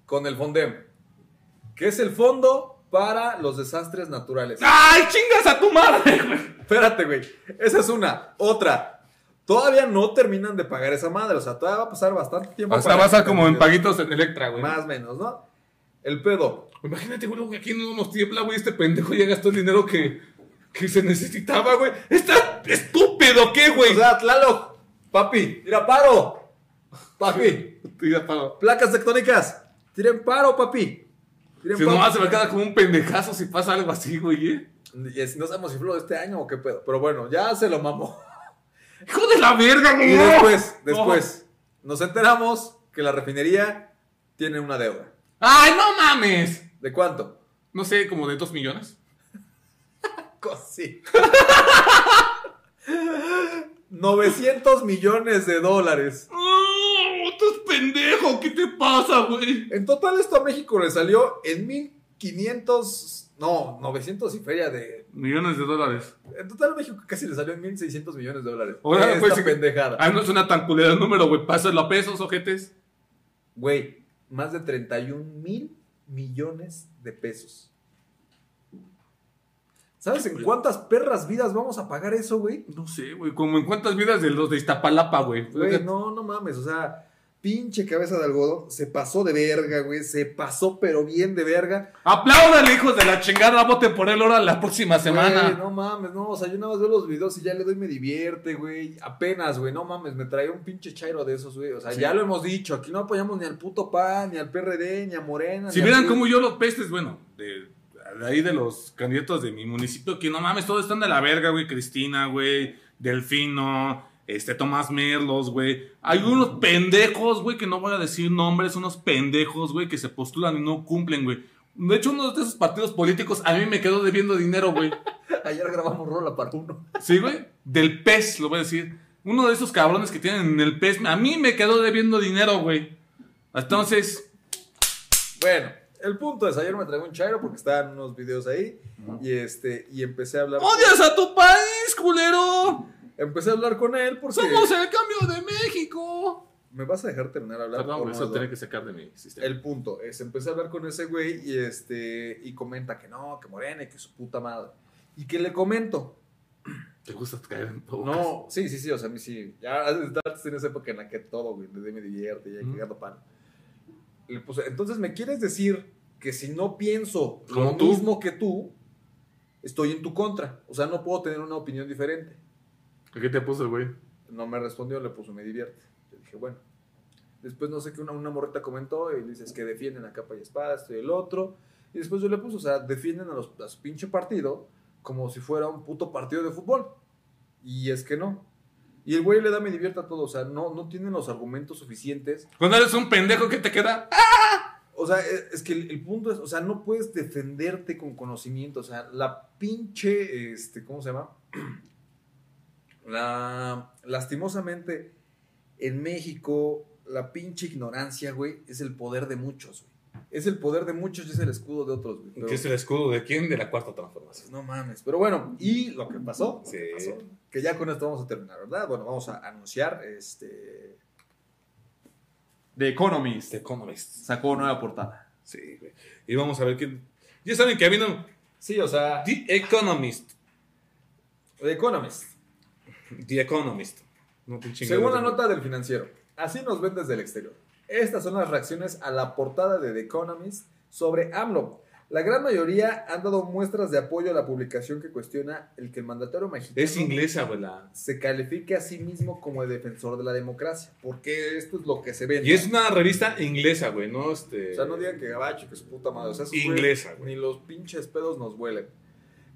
Con el Fondem. que es el fondo para los desastres naturales. ¡Ay, chingas a tu madre, güey! Espérate, güey. Esa es una. Otra. Todavía no terminan de pagar esa madre. O sea, todavía va a pasar bastante tiempo. Para va a estar como en paguitos en Electra, güey. Más o menos, ¿no? El pedo. Imagínate, güey, que aquí no nos tiembla, güey. Este pendejo ya gastó el dinero que, que se necesitaba, güey. ¡Está estúpido, qué, güey! O sea, Tlaloc, papi, tira paro. Papi, Tira palo. placas tectónicas, tiren paro, papi. Tiren Si paro. no, se me queda como un pendejazo si pasa algo así, güey, ¿eh? Y no sabemos si fue este año o qué pedo. Pero bueno, ya se lo mamó. ¡Hijo de la verga, güey! Y después, No. después, nos enteramos que la refinería tiene una deuda. ¡Ay, no mames! ¿De cuánto? No sé, como de dos millones. Sí. 900 millones de dólares. ¡Oh, estás pendejo! ¿Qué te pasa, güey? En total esto a México le salió en 1500, no, 900 y feria de... Millones de dólares. En total a México casi le salió en 1600 millones de dólares. Ahora, Esta pues, pendejada. Ay, no suena tan culero el número, güey. Pásalo a pesos, ojetes. Güey, más de 31 mil millones de pesos. ¿Sabes en cuántas perras vidas vamos a pagar eso, güey? No sé, güey. Como en cuántas vidas de los de Iztapalapa, güey. Güey, no, no mames, o sea, pinche cabeza de algodón, se pasó de verga, güey, se pasó pero bien de verga. Apláudale, hijos de la chingada. Voten por él ahora la próxima semana. Güey, no mames, no, o sea, yo nada más veo los videos y ya le doy me divierte, güey. Apenas, güey, no mames, me traía un pinche chairo de esos, güey. O sea, Sí. ya lo hemos dicho, aquí no apoyamos ni al puto PAN, ni al PRD, ni a Morena. Si vieran cómo yo los pestes, bueno, de, de ahí de los candidatos de mi municipio, que no mames, todos están de la verga, güey. Cristina, güey. Delfino, este, Tomás Merlos, güey. Hay unos pendejos, güey, que no voy a decir nombres, unos pendejos, güey, que se postulan y no cumplen, güey. De hecho, uno de esos partidos políticos a mí me quedó debiendo dinero, güey. Ayer grabamos rola para uno. ¿Sí, güey? Del PES, lo voy a decir. Uno de esos cabrones que tienen en el PES, a mí me quedó debiendo dinero, güey. Entonces, Bueno, el punto es, ayer me traía un chairo porque estaban unos videos ahí y este, y empecé a hablar. ¡odias a tu país, culero! Empecé a hablar con él porque. ¡Somos el cambio de México! ¿Me vas a dejar terminar de hablar? Perdón, no, eso tiene que sacar de mi sistema. El punto es, empecé a hablar con ese güey y este y comenta que no, que Morena y que su puta madre. Y que le comento, ¿Te gusta caer en todo? no, sí, sí, sí, o sea, a mí sí, ya estás en esa época en la que todo, güey, desde me divierte y hay Ujú. cagando pan. Le puse, entonces, ¿me quieres decir que si no pienso lo tú. mismo que tú, estoy en tu contra? O sea, no puedo tener una opinión diferente. ¿Qué te puso el güey? No me respondió, le puso me divierte. Yo dije, bueno. Después no sé qué una, una morrita comentó y dices que defienden a capa y espada, esto y el otro. Y después yo le puse, o sea, defienden a, los, a su pinche partido como si fuera un puto partido de fútbol. Y es que no. Y el güey le da me divierte a todo, o sea, no, no tienen los argumentos suficientes. Cuando eres un pendejo, ¿qué te queda? O sea, es, es que el, el punto es, o sea, no puedes defenderte con conocimiento. O sea, la pinche, este, ¿cómo se llama? La, lastimosamente, en México, la pinche ignorancia, güey, es el poder de muchos, güey. Es el poder de muchos y es el escudo de otros, güey. Pero- ¿Qué es el escudo de quién? De la cuarta transformación. no mames. Pero bueno, y lo que pasó, lo que Sí. pasó, que ya con esto vamos a terminar, ¿verdad? Bueno, vamos a anunciar, este... The Economist The Economist. sacó nueva portada. Sí, güey. Y vamos a ver quién. Ya saben que vino Sí, o sea, The Economist. The Economist. The Economist. No Según la nota del financiero, así nos ven desde el exterior. Estas son las reacciones a la portada de The Economist sobre AMLO. La gran mayoría han dado muestras de apoyo a la publicación que cuestiona el que el mandatario mexicano Es inglesa, se califique a sí mismo como el defensor de la democracia. Porque esto es lo que se ve. Y es una revista inglesa, güey. No este. O sea, no digan que gabacho, que su puta madre. O sea, Inglesa, güey. Ni los pinches pedos nos huelen.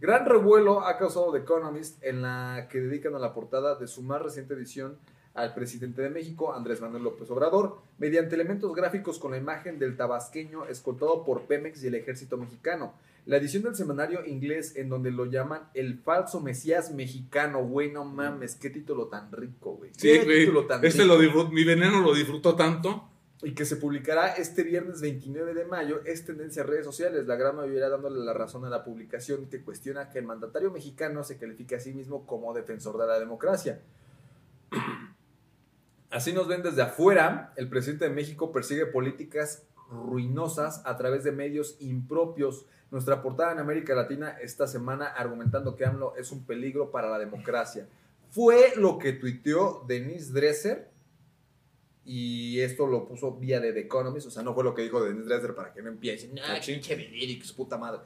Gran revuelo ha causado The Economist en la que dedican a la portada de su más reciente edición al presidente de México, Andrés Manuel López Obrador, mediante elementos gráficos con la imagen del tabasqueño escoltado por Pemex y el ejército mexicano. La edición del semanario inglés en donde lo llaman el falso mesías mexicano, güey, no mames, qué título tan rico, güey. Sí, güey. título tan Este lo disfrut- Mi veneno lo disfrutó tanto. Y que se publicará este viernes 29 de mayo, es tendencia a redes sociales, la gran mayoría dándole la razón a la publicación que cuestiona que el mandatario mexicano se califique a sí mismo como defensor de la democracia. Así nos ven desde afuera, el presidente de México persigue políticas ruinosas a través de medios impropios. Nuestra portada en América Latina esta semana argumentando que AMLO es un peligro para la democracia. Fue lo que tuiteó Denise Dresser y esto lo puso vía de The Economist, o sea, no fue lo que dijo Denise Dresser para que no empiecen, no, pinche verídico, su puta madre.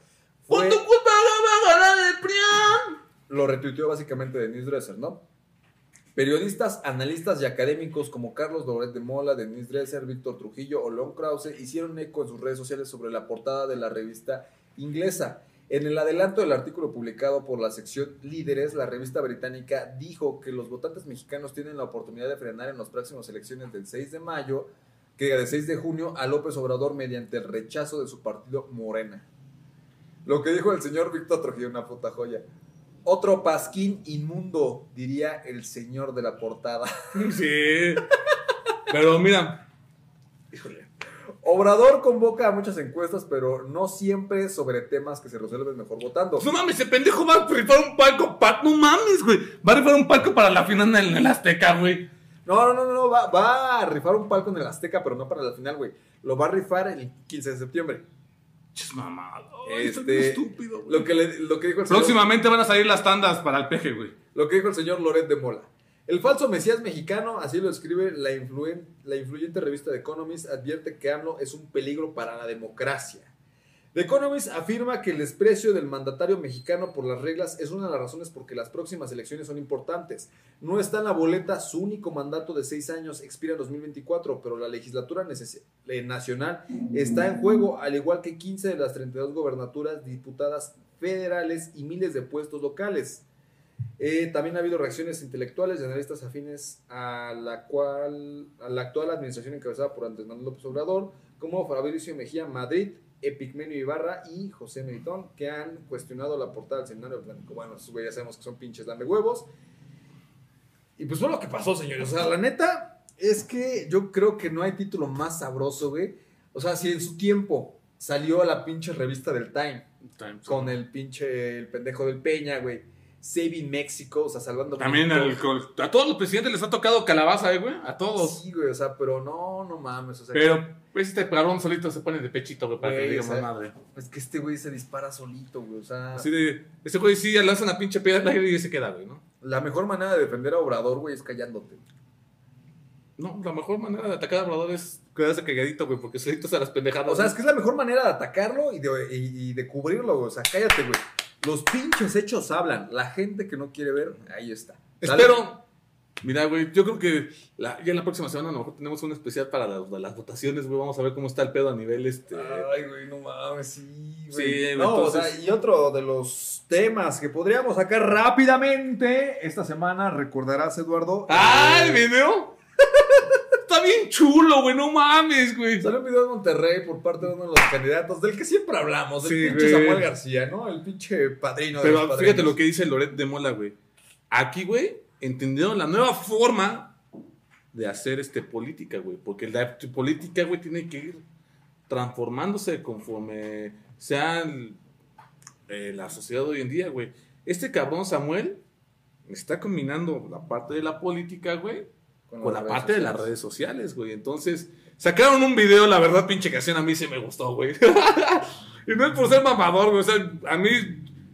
Fue- culpa va a ganar el PRIAN! lo retuiteó básicamente Denise Dresser, ¿no? Periodistas, analistas y académicos como Carlos Loret de Mola, Denise Dresser, Víctor Trujillo o Lon Krause hicieron eco en sus redes sociales sobre la portada de la revista inglesa. En el adelanto del artículo publicado por la sección Líderes, la revista británica dijo que los votantes mexicanos tienen la oportunidad de frenar en las próximas elecciones del 6 de mayo, que del 6 de junio, a López Obrador mediante el rechazo de su partido Morena. Lo que dijo el señor Víctor Trujillo, una puta joya. Otro pasquín inmundo, diría el señor de la portada. Sí. Pero mira, híjole. Obrador convoca a muchas encuestas, pero no siempre sobre temas que se resuelven mejor votando. No mames, ese pendejo va a rifar un palco. pa- no mames, güey. Va a rifar un palco para la final en el Azteca, güey. No, no, no, no, va, va a rifar un palco en el Azteca, pero no para la final, güey. Lo va a rifar el 15 de septiembre. Chis mamado. Este, estúpido, güey. Lo que, le- lo que dijo el señor, Próximamente van a salir las tandas para el peje, güey. lo que dijo el señor Loret de Mola. El falso Mesías mexicano, así lo escribe la, influyente revista The Economist, advierte que AMLO es un peligro para la democracia. The Economist afirma que el desprecio del mandatario mexicano por las reglas es una de las razones por que las próximas elecciones son importantes. No está en la boleta su único mandato de seis años, expira en 2024, pero la legislatura eh, nacional está en juego, al igual que 15 de las 32 gobernaturas, diputadas federales y miles de puestos locales. Eh, también ha habido reacciones intelectuales y analistas afines a la, cual, a la actual administración encabezada por Andrés Manuel López Obrador, como Fabricio Mejía Madrid, Epigmenio Ibarra y José Meritón, que han cuestionado la portada del seminario blanco. Bueno, ya sabemos que son pinches dame huevos. Y pues fue lo que pasó, señores. O sea, la neta es que yo creo que no hay título más sabroso, güey. O sea, si en su tiempo salió la pinche revista del Time con el pinche el pendejo del Peña, güey. Saving México, o sea, salvando También México. al- a todos los presidentes les ha tocado calabaza, eh, güey. A todos. Sí, güey, o sea, pero no, no mames, o sea, Pero, pues, este cabrón solito se pone de pechito, güey, para que Güey, diga más madre. es que este güey se dispara solito, güey, o sea, Así de, ese güey sí lanza una pinche piedra al aire y se queda, güey, ¿no? la mejor manera de defender a Obrador, güey, es callándote. No, la mejor manera de atacar a Obrador es quedarse calladito, güey, porque solito se las pendejadas. O sea, es que es la mejor manera de atacarlo y de, y, y de cubrirlo, güey, o sea, cállate, güey. Los pinches hechos hablan, la gente que no quiere ver, ahí está. Espero. Mira, güey, yo creo que la- ya la próxima semana a lo mejor tenemos un especial para las, las votaciones, güey. Vamos a ver cómo está el pedo a nivel este. Ay, güey, no mames, sí, güey. Sí, no, o entonces- sea, y otro de los temas que podríamos sacar rápidamente esta semana, recordarás, Eduardo. ¡Ah, el Eh, video! Está bien chulo, güey, no mames, güey. Salió un video de Monterrey por parte de uno de los candidatos, del que siempre hablamos, del Sí, pinche güey. Samuel García, ¿no? El pinche padrino de los Pero padrinos. fíjate lo que dice Loret de Mola, güey. Aquí, güey, entendieron la nueva forma de hacer este política, güey. Porque la política, güey, tiene que ir transformándose conforme sea el- eh, la sociedad hoy en día, güey. Este cabrón Samuel está combinando la parte de la política, güey, con, la parte de las redes sociales, güey. Entonces, sacaron un video, la verdad, pinche canción a mí se me gustó, güey. y no es por ser mamador, güey. O sea, a mí,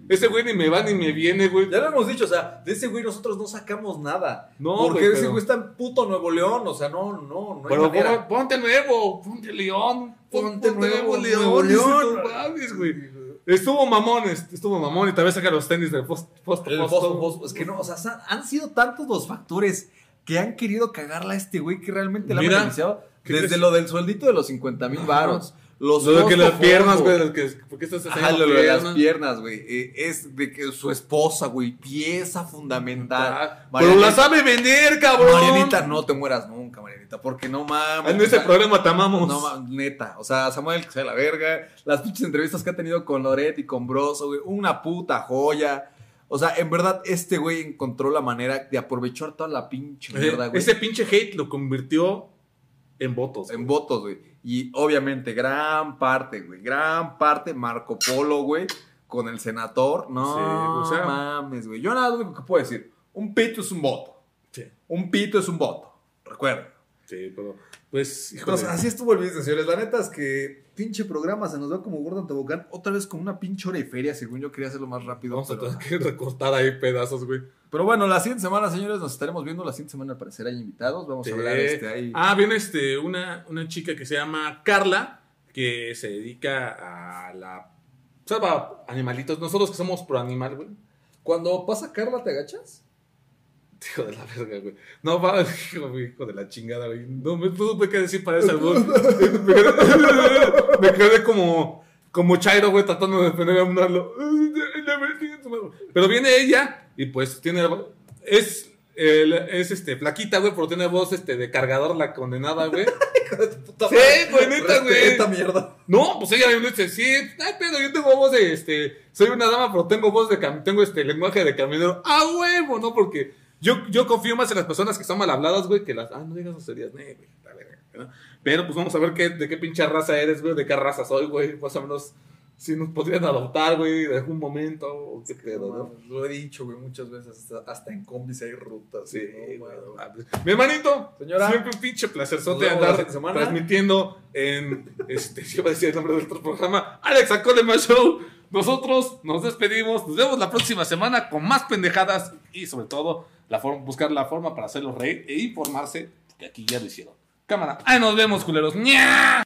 ese güey ni me va ni me viene, güey. Ya lo hemos dicho, o sea, de ese güey nosotros no sacamos nada. No, porque güey, ese pero- güey está en puto Nuevo León, o sea, no, no, no hay manera. pon- ponte nuevo, ponte León, Ponte nuevo, León, Nuevo León. no mames, güey. Estuvo mamón, est- estuvo mamón y tal vez saca los tenis del post, post, post- fosfo, fosfo, es que no, o sea, han sido tantos los factores que han querido cagarla a este güey que realmente han Mira, beneficiado. ¿qué Desde crees? lo del sueldito de los 50 mil varos. Los Lo de que las piernas, güey, ¿por qué estás Ajá, enseñando lo de las piernas? güey. Eh, es de que su esposa, güey, pieza fundamental. Ah, Pero la sabe vender, cabrón. Marianita, no te mueras nunca, Marianita, porque no mames. En ese o sea, programa te amamos. No mames, neta. O sea, Samuel, que sea la verga. Las pinches entrevistas que ha tenido con Loret y con Broso, güey. Una puta joya. O sea, en verdad, este güey encontró la manera de aprovechar toda la pinche mierda, Eh, güey. ese pinche hate lo convirtió en votos. En votos, güey. Y obviamente, gran parte, güey. Gran parte, Marco Polo, güey. Con el senador. No, Sí, o sea- mames, güey. Yo nada, lo único que puedo decir. Un pito es un voto. Sí. Un pito es un voto. Recuerden. Sí, pero pues, híjole. Entonces, así estuvo el business, señores. La neta es que pinche programa se nos va como gordo en tobogán. Otra vez con una pinche hora y feria, según yo quería hacerlo más rápido. Vamos a tener que recortar ahí pedazos, güey. pero bueno, la siguiente semana, señores, nos estaremos viendo. La siguiente semana, al parecer, hay invitados. Vamos a hablar este, ahí. Ah, viene este, una, una chica que se llama Carla, que se dedica a la... Salva animalitos. Nosotros que somos pro animal, güey. Cuando pasa Carla, ¿te agachas? Hijo de la verga, güey. No, va, hijo, hijo de la chingada, güey. No me supe qué decir para ese albur. Me quedé, me quedé como, como Chairo, güey, tratando de defender a un Arlo. Pero viene ella y pues tiene. Es, el- es este, flaquita, güey, pero tiene voz este, de cargador la condenada, güey. Sí, güey, neta, güey. Respeta, mierda. No, pues ella me dice, sí, ay, pedo, yo tengo voz de, este, soy una dama, pero tengo voz de, tengo este lenguaje de caminero. ¡Ah, huevo! ¿No? Porque yo, yo confío más en las personas que son mal habladas, güey, que las, ah, no digas groserías, güey, ¿no? Pero pues vamos a ver qué, de qué pinche raza eres, güey, de qué raza soy, güey, más o menos, si nos podrían adoptar, güey, de algún momento, o qué pedo, No ¿no? mames, Lo he dicho, güey, muchas veces. Hasta, en combis hay rutas. Sí, güey, no. Mi hermanito, Señora, siempre un pinche placerzote vemos la andar transmitiendo en, este, ¿qué iba a decir el nombre de nuestro programa? Alex Acolema Show. Nosotros nos despedimos, nos vemos la próxima semana con más pendejadas y sobre todo buscar la forma para hacerlos reír e informarse, que aquí ya lo hicieron. Cámara, ahí nos vemos, culeros. ¡Nya!